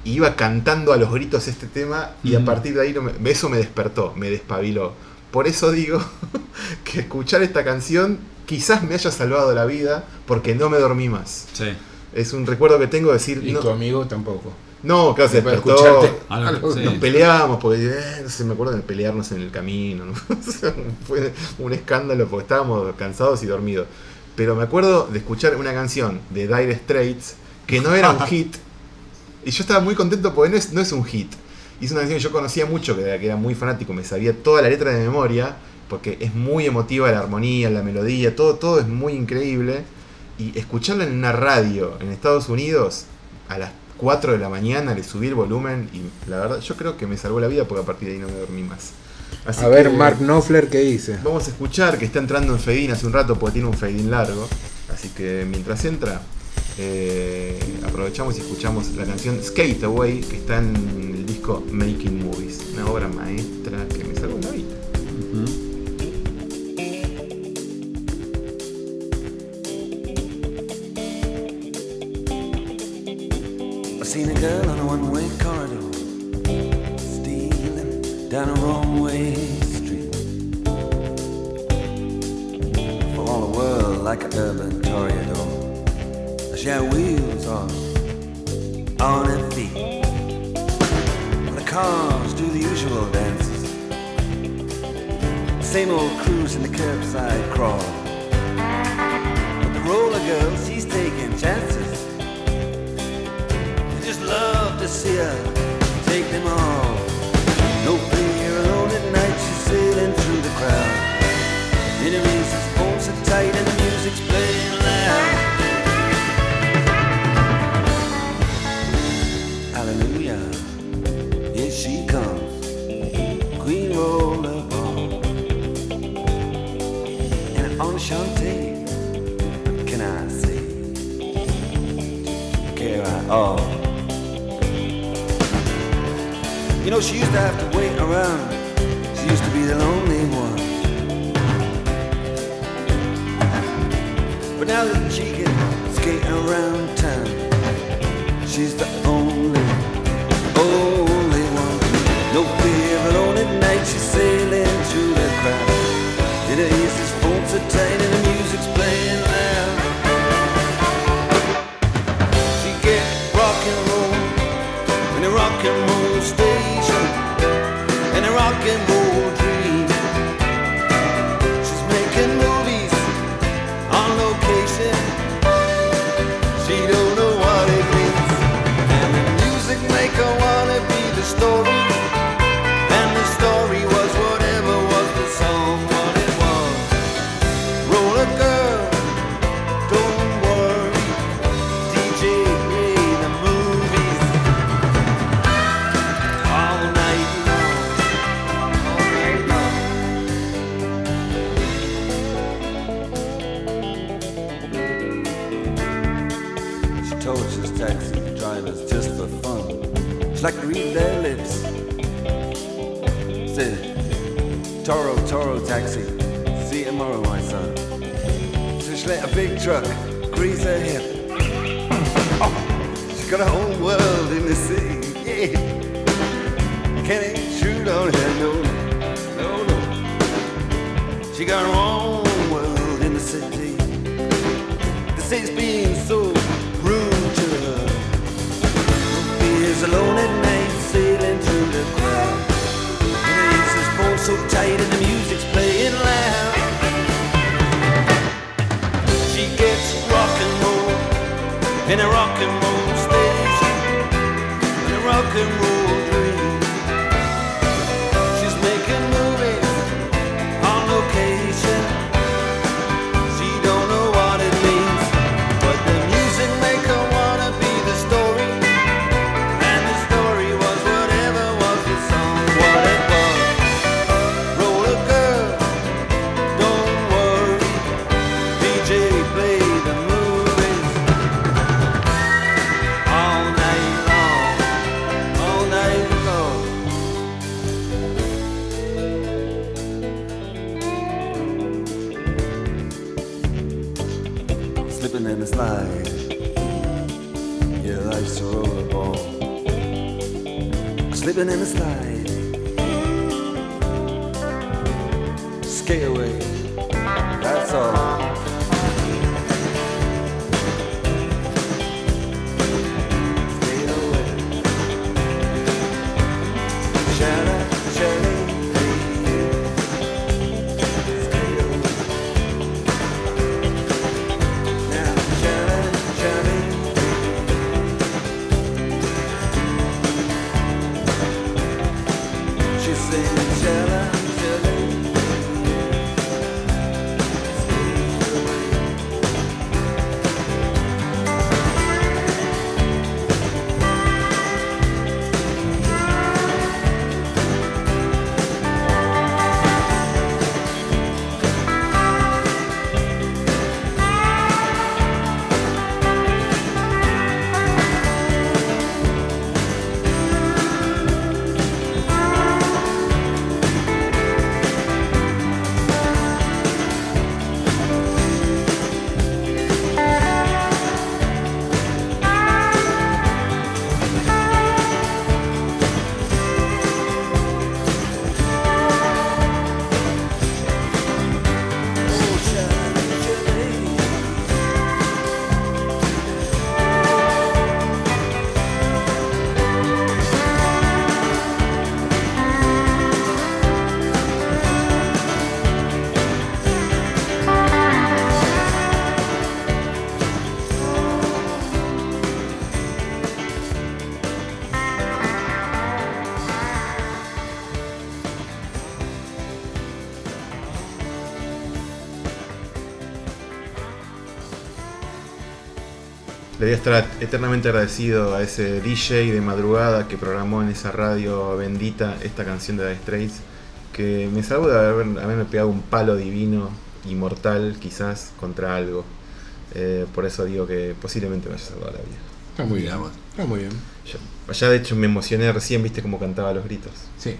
y iba cantando a los gritos este tema y a partir de ahí no me- eso me despertó, me despabiló. Por eso digo que escuchar esta canción quizás me haya salvado la vida porque no me dormí más. Sí. Es un recuerdo que tengo de decir, Y no, tu amigo tampoco. No, claro, se despertó. escucharte. Algo, sí. Nos peleábamos porque eh, no sé, me acuerdo de pelearnos en el camino. ¿no? Fue un escándalo porque estábamos cansados y dormidos. Pero me acuerdo de escuchar una canción de Dire Straits que no era un hit. Y yo estaba muy contento porque no es, no es un hit. Y es una canción que yo conocía mucho, que era, que era muy fanático, me sabía toda la letra de memoria, porque es muy emotiva la armonía, la melodía, todo, todo es muy increíble. Y escucharla en una radio en Estados Unidos a las 4 de la mañana, le subí el volumen y la verdad yo creo que me salvó la vida porque a partir de ahí no me dormí más. Así A ver, Mark Knopfler, ¿qué dice? Vamos a escuchar que está entrando en fade-in hace un rato porque tiene un fade-in largo. Así que mientras entra, eh, aprovechamos y escuchamos la canción Skate Away que está en el disco Making Movies. Una obra maestra que me salvó la vida. Seen a girl on a one-way corridor, stealing down a wrong-way street. For all the world like an urban toreador, she had wheels on on her feet. The cars do the usual dances, same old cruise in the curbside crawl. But the roller girl, she's taking chances. Love see her take them all. No fear alone at night, she's sailing through the crowd. Phones are tight and the music's playing loud. You know, she used to have to wait around. She used to be the lonely one. But now that she can skate around town, she's the only, only one. No fear alone at night, she's sailing through the crowd. In her ears, his phones tight and taxi, see you tomorrow, my son. So she let a big truck grease her hip. Oh, she got her own world in the city, yeah. Can't intrude on her, no, no, no. She got her own world in the city. The city's being so rude to her. Fears alone at night, sailing through the crowd. And ears is phone so tight and the in a rock and roll station, in a rock and roll slipping in the slide. Eternamente agradecido a ese DJ de madrugada que programó en esa radio bendita esta canción de The Straits, que me salvó de haber- haberme pegado un palo divino y mortal quizás contra algo. Eh, por eso digo que posiblemente me haya salvado la vida. Está muy bien. Está muy bien. Ya de hecho me emocioné recién, viste cómo cantaba los gritos. Sí.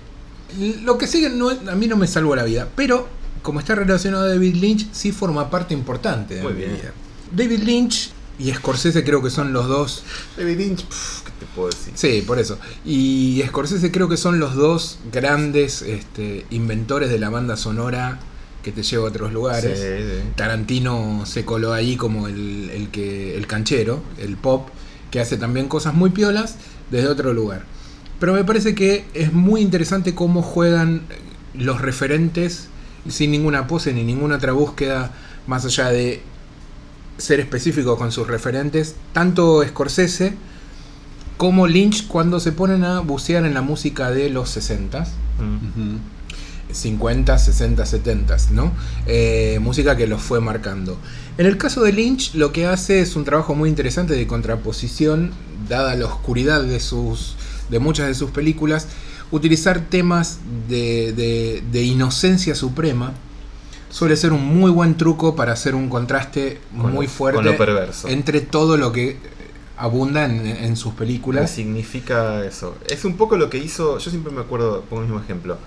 Lo que sigue no, a mí no me salvó la vida, pero como está relacionado a David Lynch, sí forma parte importante de Muy mi bien. vida. David Lynch y Scorsese creo que son los dos. David Lynch, pf, ¿qué te puedo decir? Sí, por eso. Y Scorsese creo que son los dos grandes este, inventores de la banda sonora que te lleva a otros lugares. Sí, sí. Tarantino se coló ahí como el, el que el canchero, el pop, que hace también cosas muy piolas desde otro lugar. Pero me parece que es muy interesante cómo juegan los referentes sin ninguna pose ni ninguna otra búsqueda más allá de ser específico con sus referentes, tanto Scorsese como Lynch cuando se ponen a bucear en la música de los 60s. Mm. 50, 60, 70, ¿no? Eh, música que los fue marcando. En el caso de Lynch, lo que hace es un trabajo muy interesante de contraposición, dada la oscuridad de, sus, de muchas de sus películas, utilizar temas de, de- de inocencia suprema. Suele ser un muy buen truco para hacer un contraste Con muy lo- fuerte con lo perverso. entre todo lo que abunda en, en sus ¿Qué películas. significa eso? Es un poco lo que hizo, yo siempre me acuerdo, pongo el mismo ejemplo,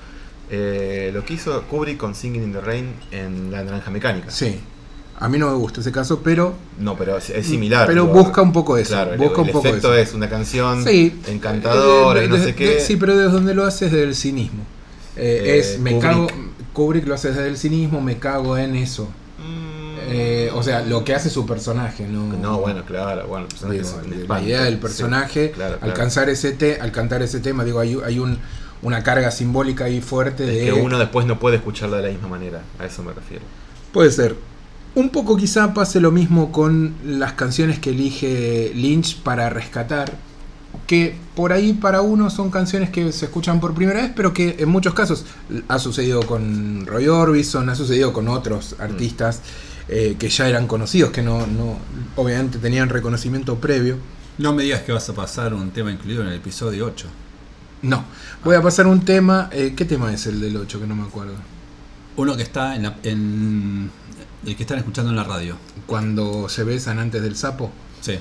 eh, lo que hizo Kubrick con Singing in the Rain en La Naranja Mecánica. Sí. A mí no me gusta ese caso, pero No, pero es, es similar. Pero busca un poco eso, Claro, busca el, un poco efecto eso. es una canción Sí. encantadora Eh, y no de- sé qué. sí, pero desde donde lo haces desde el cinismo. Eh, Eh, es, me Kubrick. cago. Kubrick lo hace desde el cinismo, me cago en eso. Mm, Eh, o sea, lo que hace su personaje, ¿no? No, bueno, claro, bueno, el personaje Digo, es un la espanto. idea del Sí, personaje, claro, claro. alcanzar ese te, al cantar ese tema, digo, hay, hay un, una carga simbólica ahí fuerte de Es que uno después no puede escucharlo de la misma manera, a eso me refiero. Puede ser. Un poco quizá pase lo mismo con las canciones que elige Lynch para rescatar, que por ahí para uno son canciones que se escuchan por primera vez, pero que en muchos casos ha sucedido con Roy Orbison, ha sucedido con otros artistas eh, que ya eran conocidos, que no, no obviamente tenían reconocimiento previo. No me digas que vas a pasar un tema incluido en el episodio 8. No, voy a pasar un tema, eh, ¿qué tema es el del 8 que no me acuerdo? Uno que está en, la- en- el que están escuchando en la radio. Cuando se besan antes del sapo. Sí.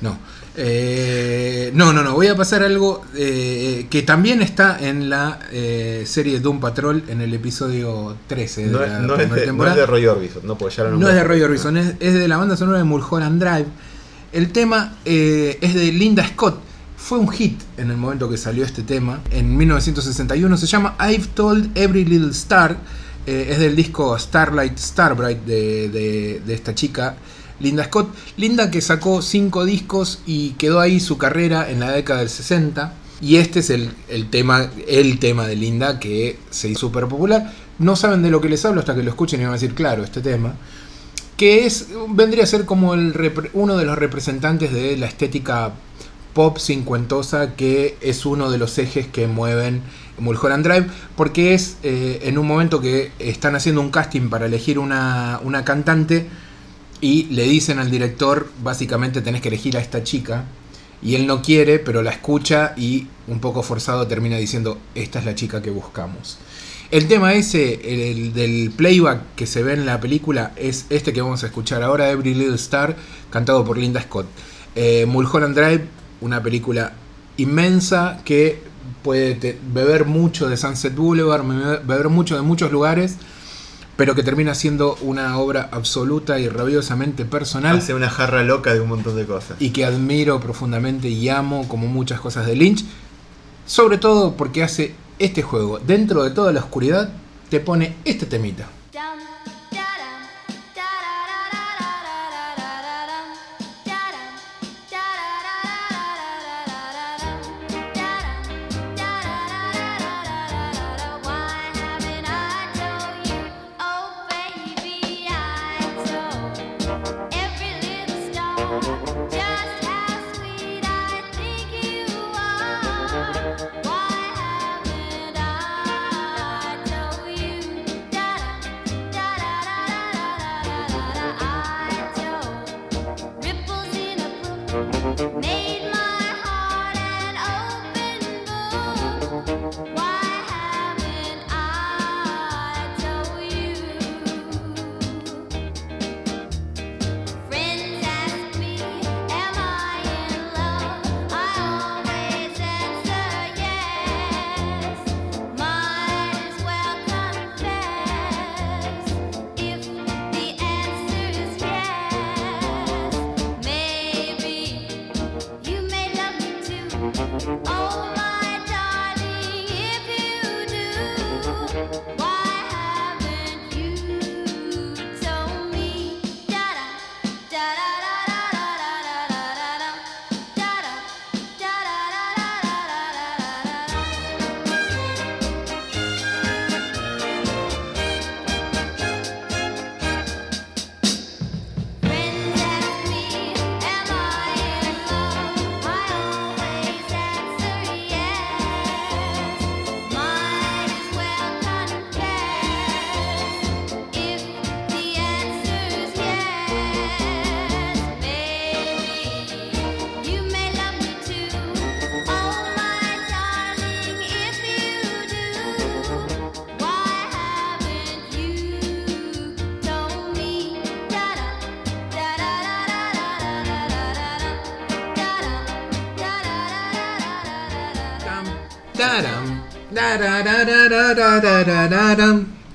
No. Eh, no, no, no. Voy a pasar algo eh, que también está en la eh, serie Doom Patrol en el episodio 13 de No, la es- no de, no temporada. es de Roy Orbison, no, porque ya lo No es de Roy Orbison, es, es de la banda sonora de Mulholland Drive. El tema eh, es de Linda Scott. fue un hit en el momento que salió este tema. En 1961 se llama I've Told Every Little Star. es del disco Starlight Starbright de, de- de esta chica, Linda Scott. Linda que sacó cinco discos y quedó ahí su carrera en la década del 60. Y este es el, tema, el tema de Linda que se hizo súper popular. No saben de lo que les hablo hasta que lo escuchen y van a decir, claro, este tema que es vendría a ser como el uno de los representantes de la estética pop cincuentosa que es uno de los ejes que mueven Mulholland Drive porque es eh, en un momento que están haciendo un casting para elegir una cantante y le dicen al director básicamente tenés que elegir a esta chica y él no quiere pero la escucha y un poco forzado termina diciendo esta es la chica que buscamos el tema ese, el, el del playback que se ve en la película, es este que vamos a escuchar ahora, Every Little Star, cantado por Linda Scott. Eh, Mulholland Drive, una película inmensa que puede beber mucho de Sunset Boulevard, beber mucho de muchos lugares, pero que termina siendo una obra absoluta y rabiosamente personal Hace una jarra loca de un montón de cosas. y que admiro profundamente y amo como muchas cosas de Lynch. Sobre todo porque hace este juego, dentro de toda la oscuridad, te pone este temita.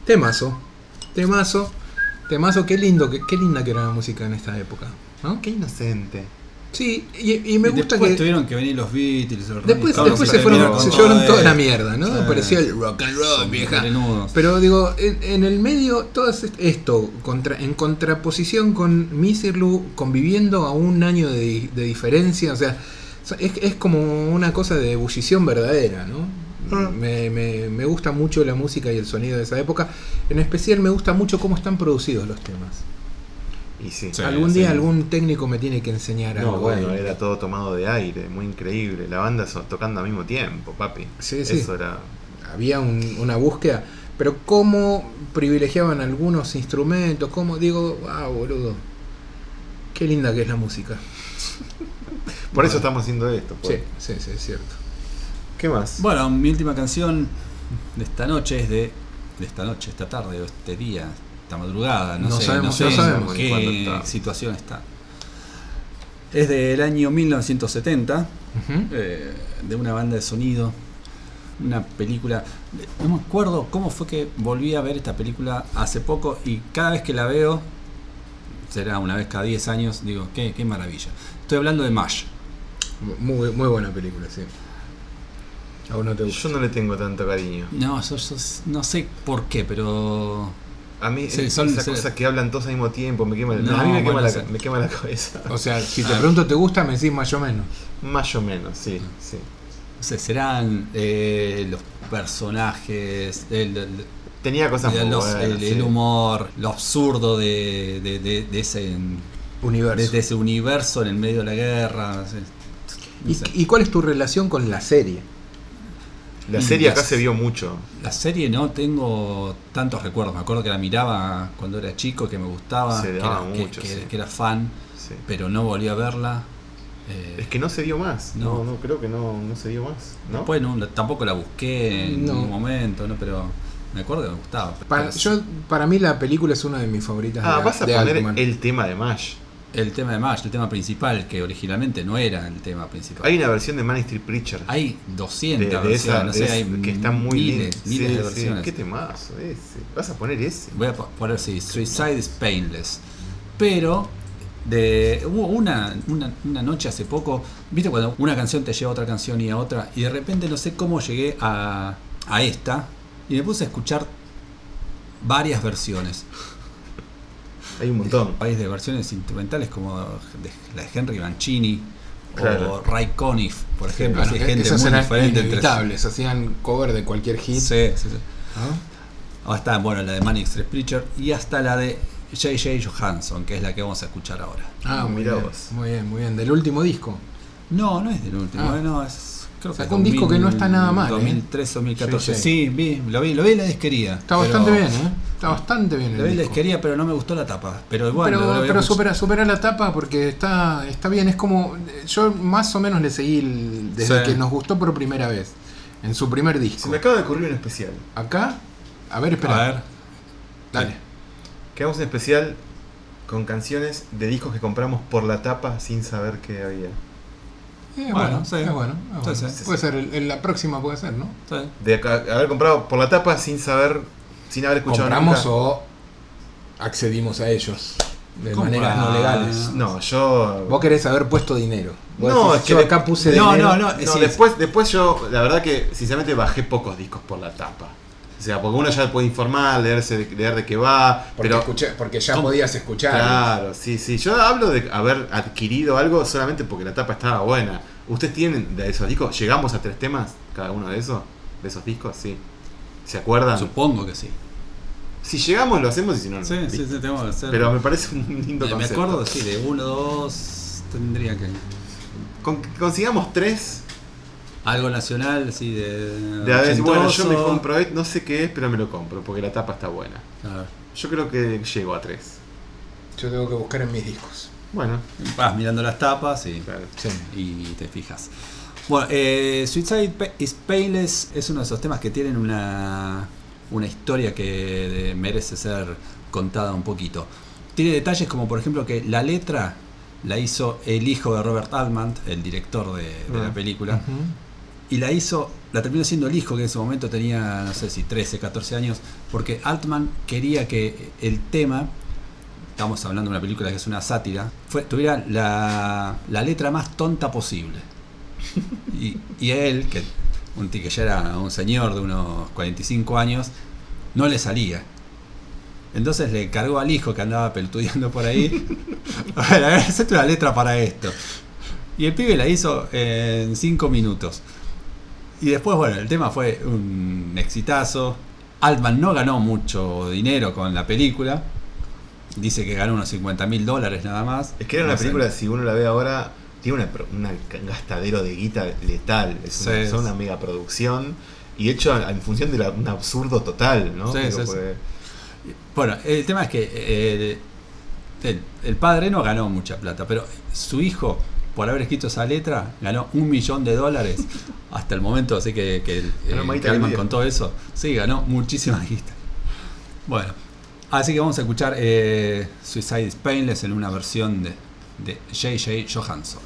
Temazo, temazo, temazo. Qué lindo, qué, qué linda que era la música en esta época. ¿no? Qué inocente. Sí, y, y me Y gusta después que. tuvieron que venir los Beatles, los Después, Rolling después se fueron, se llevaron toda la mierda, ¿no? Sí. Parecía el rock and roll, Son vieja. Pero digo, en, en el medio, todo es- esto, contra, en contraposición con Miserloo, conviviendo a un año de, de diferencia, o sea, es, es como una cosa de ebullición verdadera, ¿no? Me, me- me gusta mucho la música y el sonido de esa época. En especial me gusta mucho cómo están producidos los temas. Y sí. Sí, algún sí. día algún técnico me tiene que enseñar No, algo. bueno, ahí. era todo tomado de aire, muy increíble. La banda tocando al mismo tiempo, papi. Sí, sí. Eso era. había un- una búsqueda, pero cómo privilegiaban algunos instrumentos, cómo digo, ah, boludo, qué linda que es la música. Por eso estamos haciendo esto. Sí, pues. sí, sí, es cierto. ¿Qué más? Bueno, mi última canción de esta noche es de, de esta noche, esta tarde o este día, esta madrugada, no, No sé, sabemos, no sé no en sabemos ni cuándo qué está. situación está. Es del año 1970, Ujú. eh, de una banda de sonido, una película. No me acuerdo cómo fue que volví a ver esta película hace poco y cada vez que la veo, será una vez cada 10 años, digo, qué, qué maravilla. Estoy hablando de MASH. Muy, muy buena película, sí. ¿A vos no te gusta? Yo no le tengo tanto cariño. No, yo, yo no sé por qué, pero. A mí, Sí, son- esa se- cosa que hablan todos al mismo tiempo, me quema, No, a mí me, quema la, sí. me quema la cabeza. O sea, si te pregunto, ¿te gusta? Me decís más o menos. Más o menos, sí, sí. No sé, serán eh, los personajes, el, el- Tenía cosas muy los- buenas, el, sí. el humor, lo absurdo de, de- de- de ese, Universo. de ese universo en el medio de la guerra. No sé. No ¿Y, y cuál es tu relación con la serie? La serie acá se vio mucho. La serie no tengo tantos recuerdos. Me acuerdo que la miraba cuando era chico, que me gustaba, Se que, daba era, que- mucho, que- sí. que era fan, Sí. pero no volví a verla. Eh, Es que no se dio más. No. No, no, creo que no, no se dio más. ¿no? Después no, tampoco la busqué en No. un momento, ¿no? pero me acuerdo que me gustaba. Para, yo, para mí la película es una de mis favoritas. ah, de, vas a de poner Altman. el tema de Mash. El tema de Mash, el tema principal, que originalmente no era el tema principal. Hay una versión de Man Street Preacher. Hay 200 de, de versiones, esa, no sé, hay que está muy miles, lindo. miles Sí, de sí, versiones. Qué temazo ese. Vas a poner ese. Voy a po- poner sí, Suicide is Painless. Pero de hubo una, una, una noche hace poco, viste cuando una canción te lleva a otra canción y a otra, y de repente no sé cómo llegué a, a esta, y me puse a escuchar varias versiones. Hay un montón. Hay de versiones instrumentales como de, la de Henry Mancini Claro. o Ray Conniff, por ejemplo. Bueno, así, gente esas muy eran diferente entre sí. inevitables, hacían cover de cualquier hit. Sí, sí, sí. Ahora está, bueno, la de Manic Street Preacher y hasta la de J.J. Johansson, que es la que vamos a escuchar ahora. Ah, muy Mirá bien, vos. muy bien, muy bien. Del último disco. No, no es del último, Ah. no, es. Creo que Sacó es un disco que no está nada mal, ¿eh? 2013, 2014. Sí, Sí, sí. vi, lo vi, lo vi en la disquería. Está bastante bien, ¿eh? Está bastante bien. Lo vi en la disquería, pero no me gustó la tapa. Pero igual, pero lo supera, supera la tapa porque está, está bien. Es como. Yo más o menos le seguí el- desde Sí. que nos gustó por primera vez. En su primer disco. Se me acaba de ocurrir un especial. Acá. A ver, espera. A ver, Dale. Que hagamos un especial con canciones de discos que compramos por la tapa sin saber que había. Bueno, bueno, sí. es bueno, es Sí, bueno. sí. Puede ser, el- el- la próxima puede ser, ¿no? De acá- haber comprado por la tapa sin saber, sin haber escuchado Compramos nunca. o accedimos a ellos de maneras no legales. No, yo. Vos querés haber puesto dinero. Vos No, decís, es que yo acá puse No, dinero. no, no. No, sí, después, después yo, la verdad que sinceramente bajé pocos discos por la tapa. O sea, porque uno ya puede informar, leerse, de- leer de qué va, Porque, pero escuché- porque ya ¿Cómo? podías escuchar. claro, sí, sí. Yo hablo de haber adquirido algo solamente porque la tapa estaba buena. ¿Ustedes tienen de esos discos? ¿Llegamos a tres temas cada uno de esos? ¿De esos discos? Sí. ¿Se acuerdan? Supongo que sí. Si llegamos lo hacemos y si no, no. Sí, sí, sí, tengo que hacer. Pero me parece un lindo me, me concepto. acuerdo, sí, de uno, dos. Tendría que. Con que consigamos tres Algo nacional, sí, de. de a ver, bueno, yo me compro, esto, no sé qué es, pero me lo compro porque la tapa está buena. A ver. Yo creo que llego a tres. Yo tengo que buscar en mis discos. Bueno, Vas mirando las tapas y, claro. Sí. y te fijas. Bueno, eh, Suicide is Painless es uno de esos temas que tienen una, una historia que eh, merece ser contada un poquito. Tiene detalles como, por ejemplo, que la letra la hizo el hijo de Robert Altman, el director de, de la Ah. película. Y la hizo, la terminó siendo el hijo, que en ese momento tenía, no sé si 13, 14 años, porque Altman quería que el tema, estamos hablando de una película que es una sátira, fue, tuviera la, la letra más tonta posible. Y, y él, que, un que ya era un señor de unos 45 años, no le salía. Entonces le cargó al hijo que andaba peltudeando por ahí. A ver, a ver, una letra para esto. Y el pibe la hizo en 5 minutos. Y después, bueno, el tema fue un exitazo. Altman no ganó mucho dinero con la película. Dice que ganó unos 50 mil dólares nada más. Es que era No una sé. película, si uno la ve ahora, tiene una, ca- gastadero de guita letal. Es una, Sí, una mega producción y hecho en función de la- un absurdo total, ¿no? Sí, Digo, sí, sí. porque- Bueno, el tema es que eh, el, el padre no ganó mucha plata, pero su hijo, por haber escrito esa letra, ganó un millón de dólares hasta el momento, así que, que, eh, que el contó eso. Sí, ganó muchísima guita. Bueno, así que vamos a escuchar eh, Suicide is Painless en una versión de, de J.J. Johansson.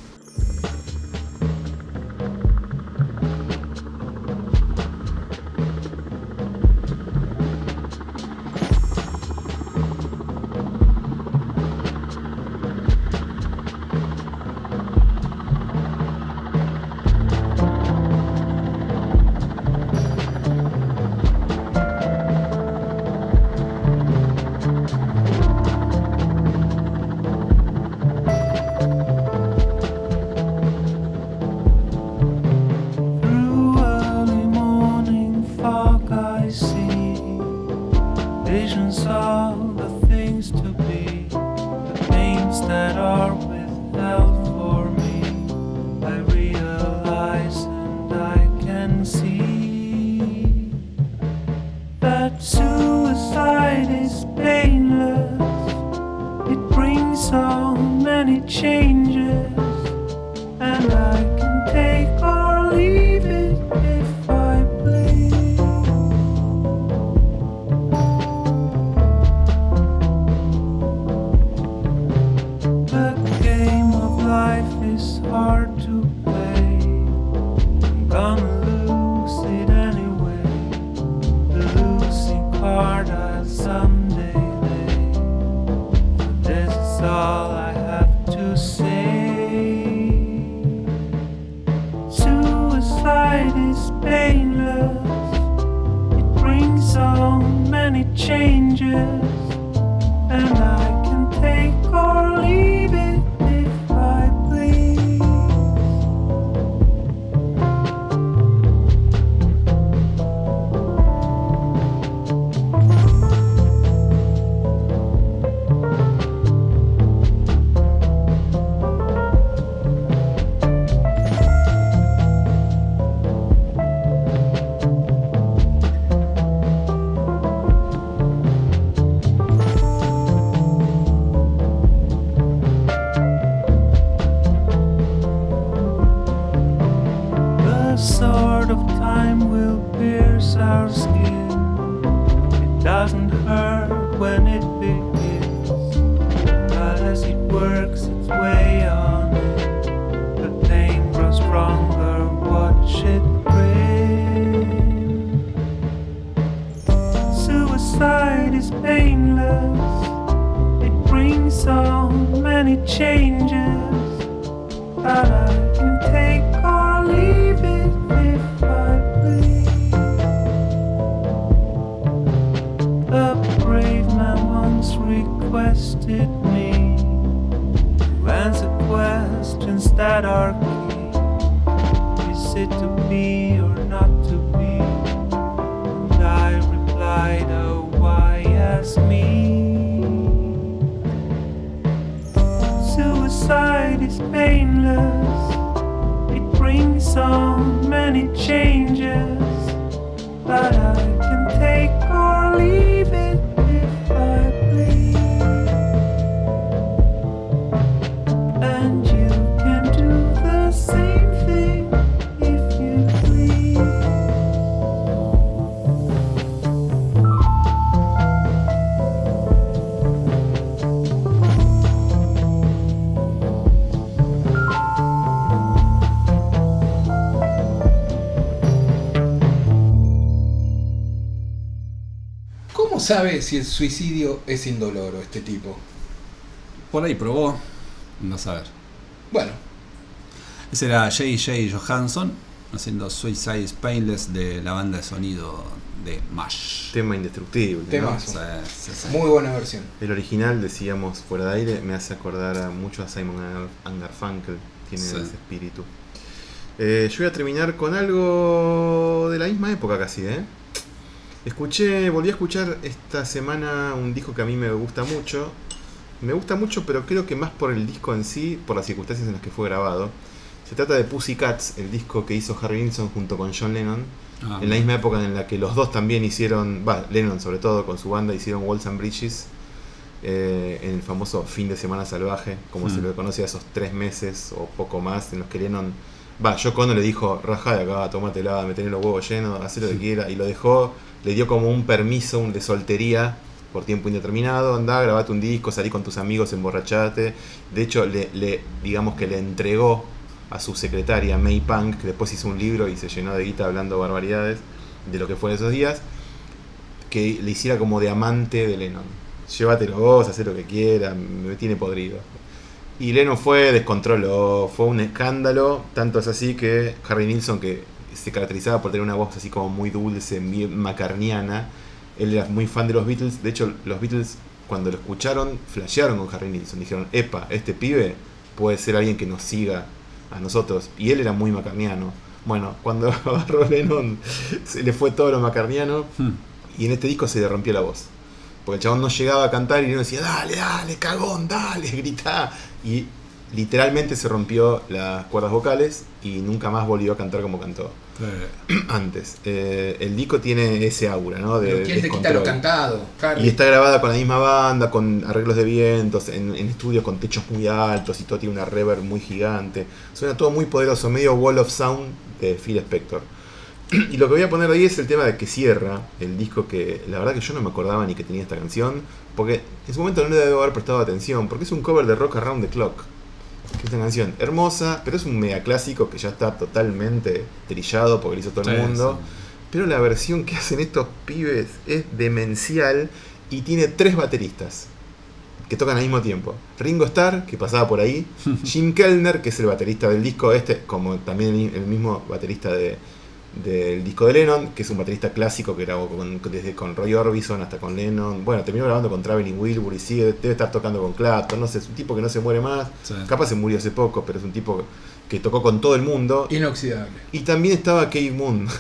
Sabe si el suicidio es indoloro este tipo? Por ahí probó, no saber. Bueno, Ese era J.J. Johansson haciendo Suicide Painless de la banda de sonido de MASH. Tema indestructible. ¿no? Temazo. Sí, sí, sí. muy buena versión. El original, decíamos fuera de aire, me hace acordar a mucho a Simon Gar- Garfunkel. Tiene Sí. ese espíritu. Eh, yo voy a terminar con algo de la misma época casi, ¿eh? Escuché, volví a escuchar esta semana un disco que a mí me gusta mucho. Me gusta mucho, pero creo que más por el disco en sí, por las circunstancias en las que fue grabado. Se trata de Pussycats, el disco que hizo Harry Nilsson junto con John Lennon. Ah, en la misma época en la que los dos también hicieron, va, Lennon sobre todo con su banda hicieron Walls and Bridges eh, en el famoso fin de semana salvaje, como se Mm. lo conoce a esos tres meses o poco más en los que Lennon, va, yo cuando le dijo, raja de acá, tómatela, me tenés los huevos llenos, haz lo que quiera, y lo dejó, le dio como un permiso de soltería por tiempo indeterminado, andá, grabate un disco, salí con tus amigos, emborrachate. De hecho, le, le- digamos que le entregó a su secretaria May Punk, que después hizo un libro y se llenó de guita hablando barbaridades de lo que fue en esos días, que le hiciera como de amante de Lennon. Llévatelo vos, haz lo que quieras, me tiene podrido. Y Lennon fue, descontroló, fue un escándalo, tanto es así que Harry Nilsson, que se caracterizaba por tener una voz así como muy dulce, muy macarniana, él era muy fan de los Beatles, de hecho los Beatles cuando lo escucharon flashearon con Harry Nilsson, dijeron, epa, este pibe puede ser alguien que nos siga a nosotros, y él era muy macarniano. Bueno, cuando agarró Lennon se le fue todo lo macarniano Hmm. y en este disco se le rompió la voz. Porque el chabón no llegaba a cantar y Lennon decía, dale, dale, cagón, dale, gritá. Y literalmente se rompió las cuerdas vocales y nunca más volvió a cantar como cantó. antes. Eh, el disco tiene ese aura, ¿no? De ¿Quién te quita lo cantado? Y está grabada con la misma banda, con arreglos de vientos, en, en estudios con techos muy altos y todo tiene una reverb muy gigante. Suena todo muy poderoso, medio wall of sound de Phil Spector. Y lo que voy a poner ahí es el tema de que cierra el disco que la verdad que yo no me acordaba ni que tenía esta canción, porque en su momento no le debo haber prestado atención, porque es un cover de Rock Around the Clock. Que es una canción hermosa, pero es un mega clásico que ya está totalmente trillado porque lo hizo todo el Sí, mundo. sí. Pero la versión que hacen estos pibes es demencial y tiene tres bateristas. que tocan al mismo tiempo. Ringo Starr, que pasaba por ahí, Jim Kellner, que es el baterista del disco este, como también el, el mismo baterista de, del disco de Lennon, que es un baterista clásico que grabó con, desde con Roy Orbison hasta con Lennon. Bueno, terminó grabando con Traveling Wilbur y sigue, debe estar tocando con Clapton, no sé, es un tipo que no se muere más. Sí. Capaz se murió hace poco, pero es un tipo que tocó con todo el mundo. Inoxidable. Y también estaba Cave Moon.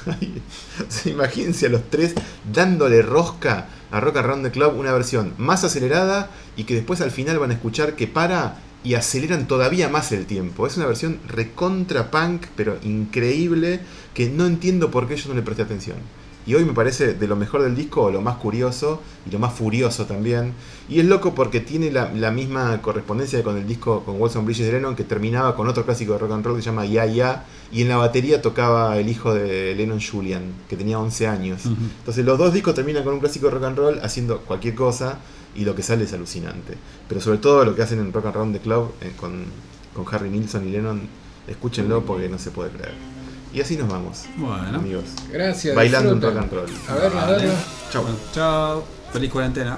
O sea, Imagínense a los tres dándole rosca a Rock and Roll the Club, una versión más acelerada y que después al final van a escuchar que para y aceleran todavía más el tiempo. Es una versión recontra punk, pero increíble, que no entiendo por qué yo no le presté atención. Y hoy me parece de lo mejor del disco, lo más curioso y lo más furioso también. Y es loco porque tiene la, la misma correspondencia con el disco con Wilson Bridges de Lennon, que terminaba con otro clásico de rock and roll que se llama Ya Ya. Y en la batería tocaba el hijo de Lennon Julian, que tenía 11 años. Entonces los dos discos terminan con un clásico de rock and roll haciendo cualquier cosa y lo que sale es alucinante. Pero sobre todo lo que hacen en Rock and Roll the Club eh, con, con Harry Nilsson y Lennon, escúchenlo porque no se puede creer. Y así nos vamos, Bueno. amigos. Gracias. Bailando un rock and roll. A ver, Vale. Bueno, chao. Feliz cuarentena.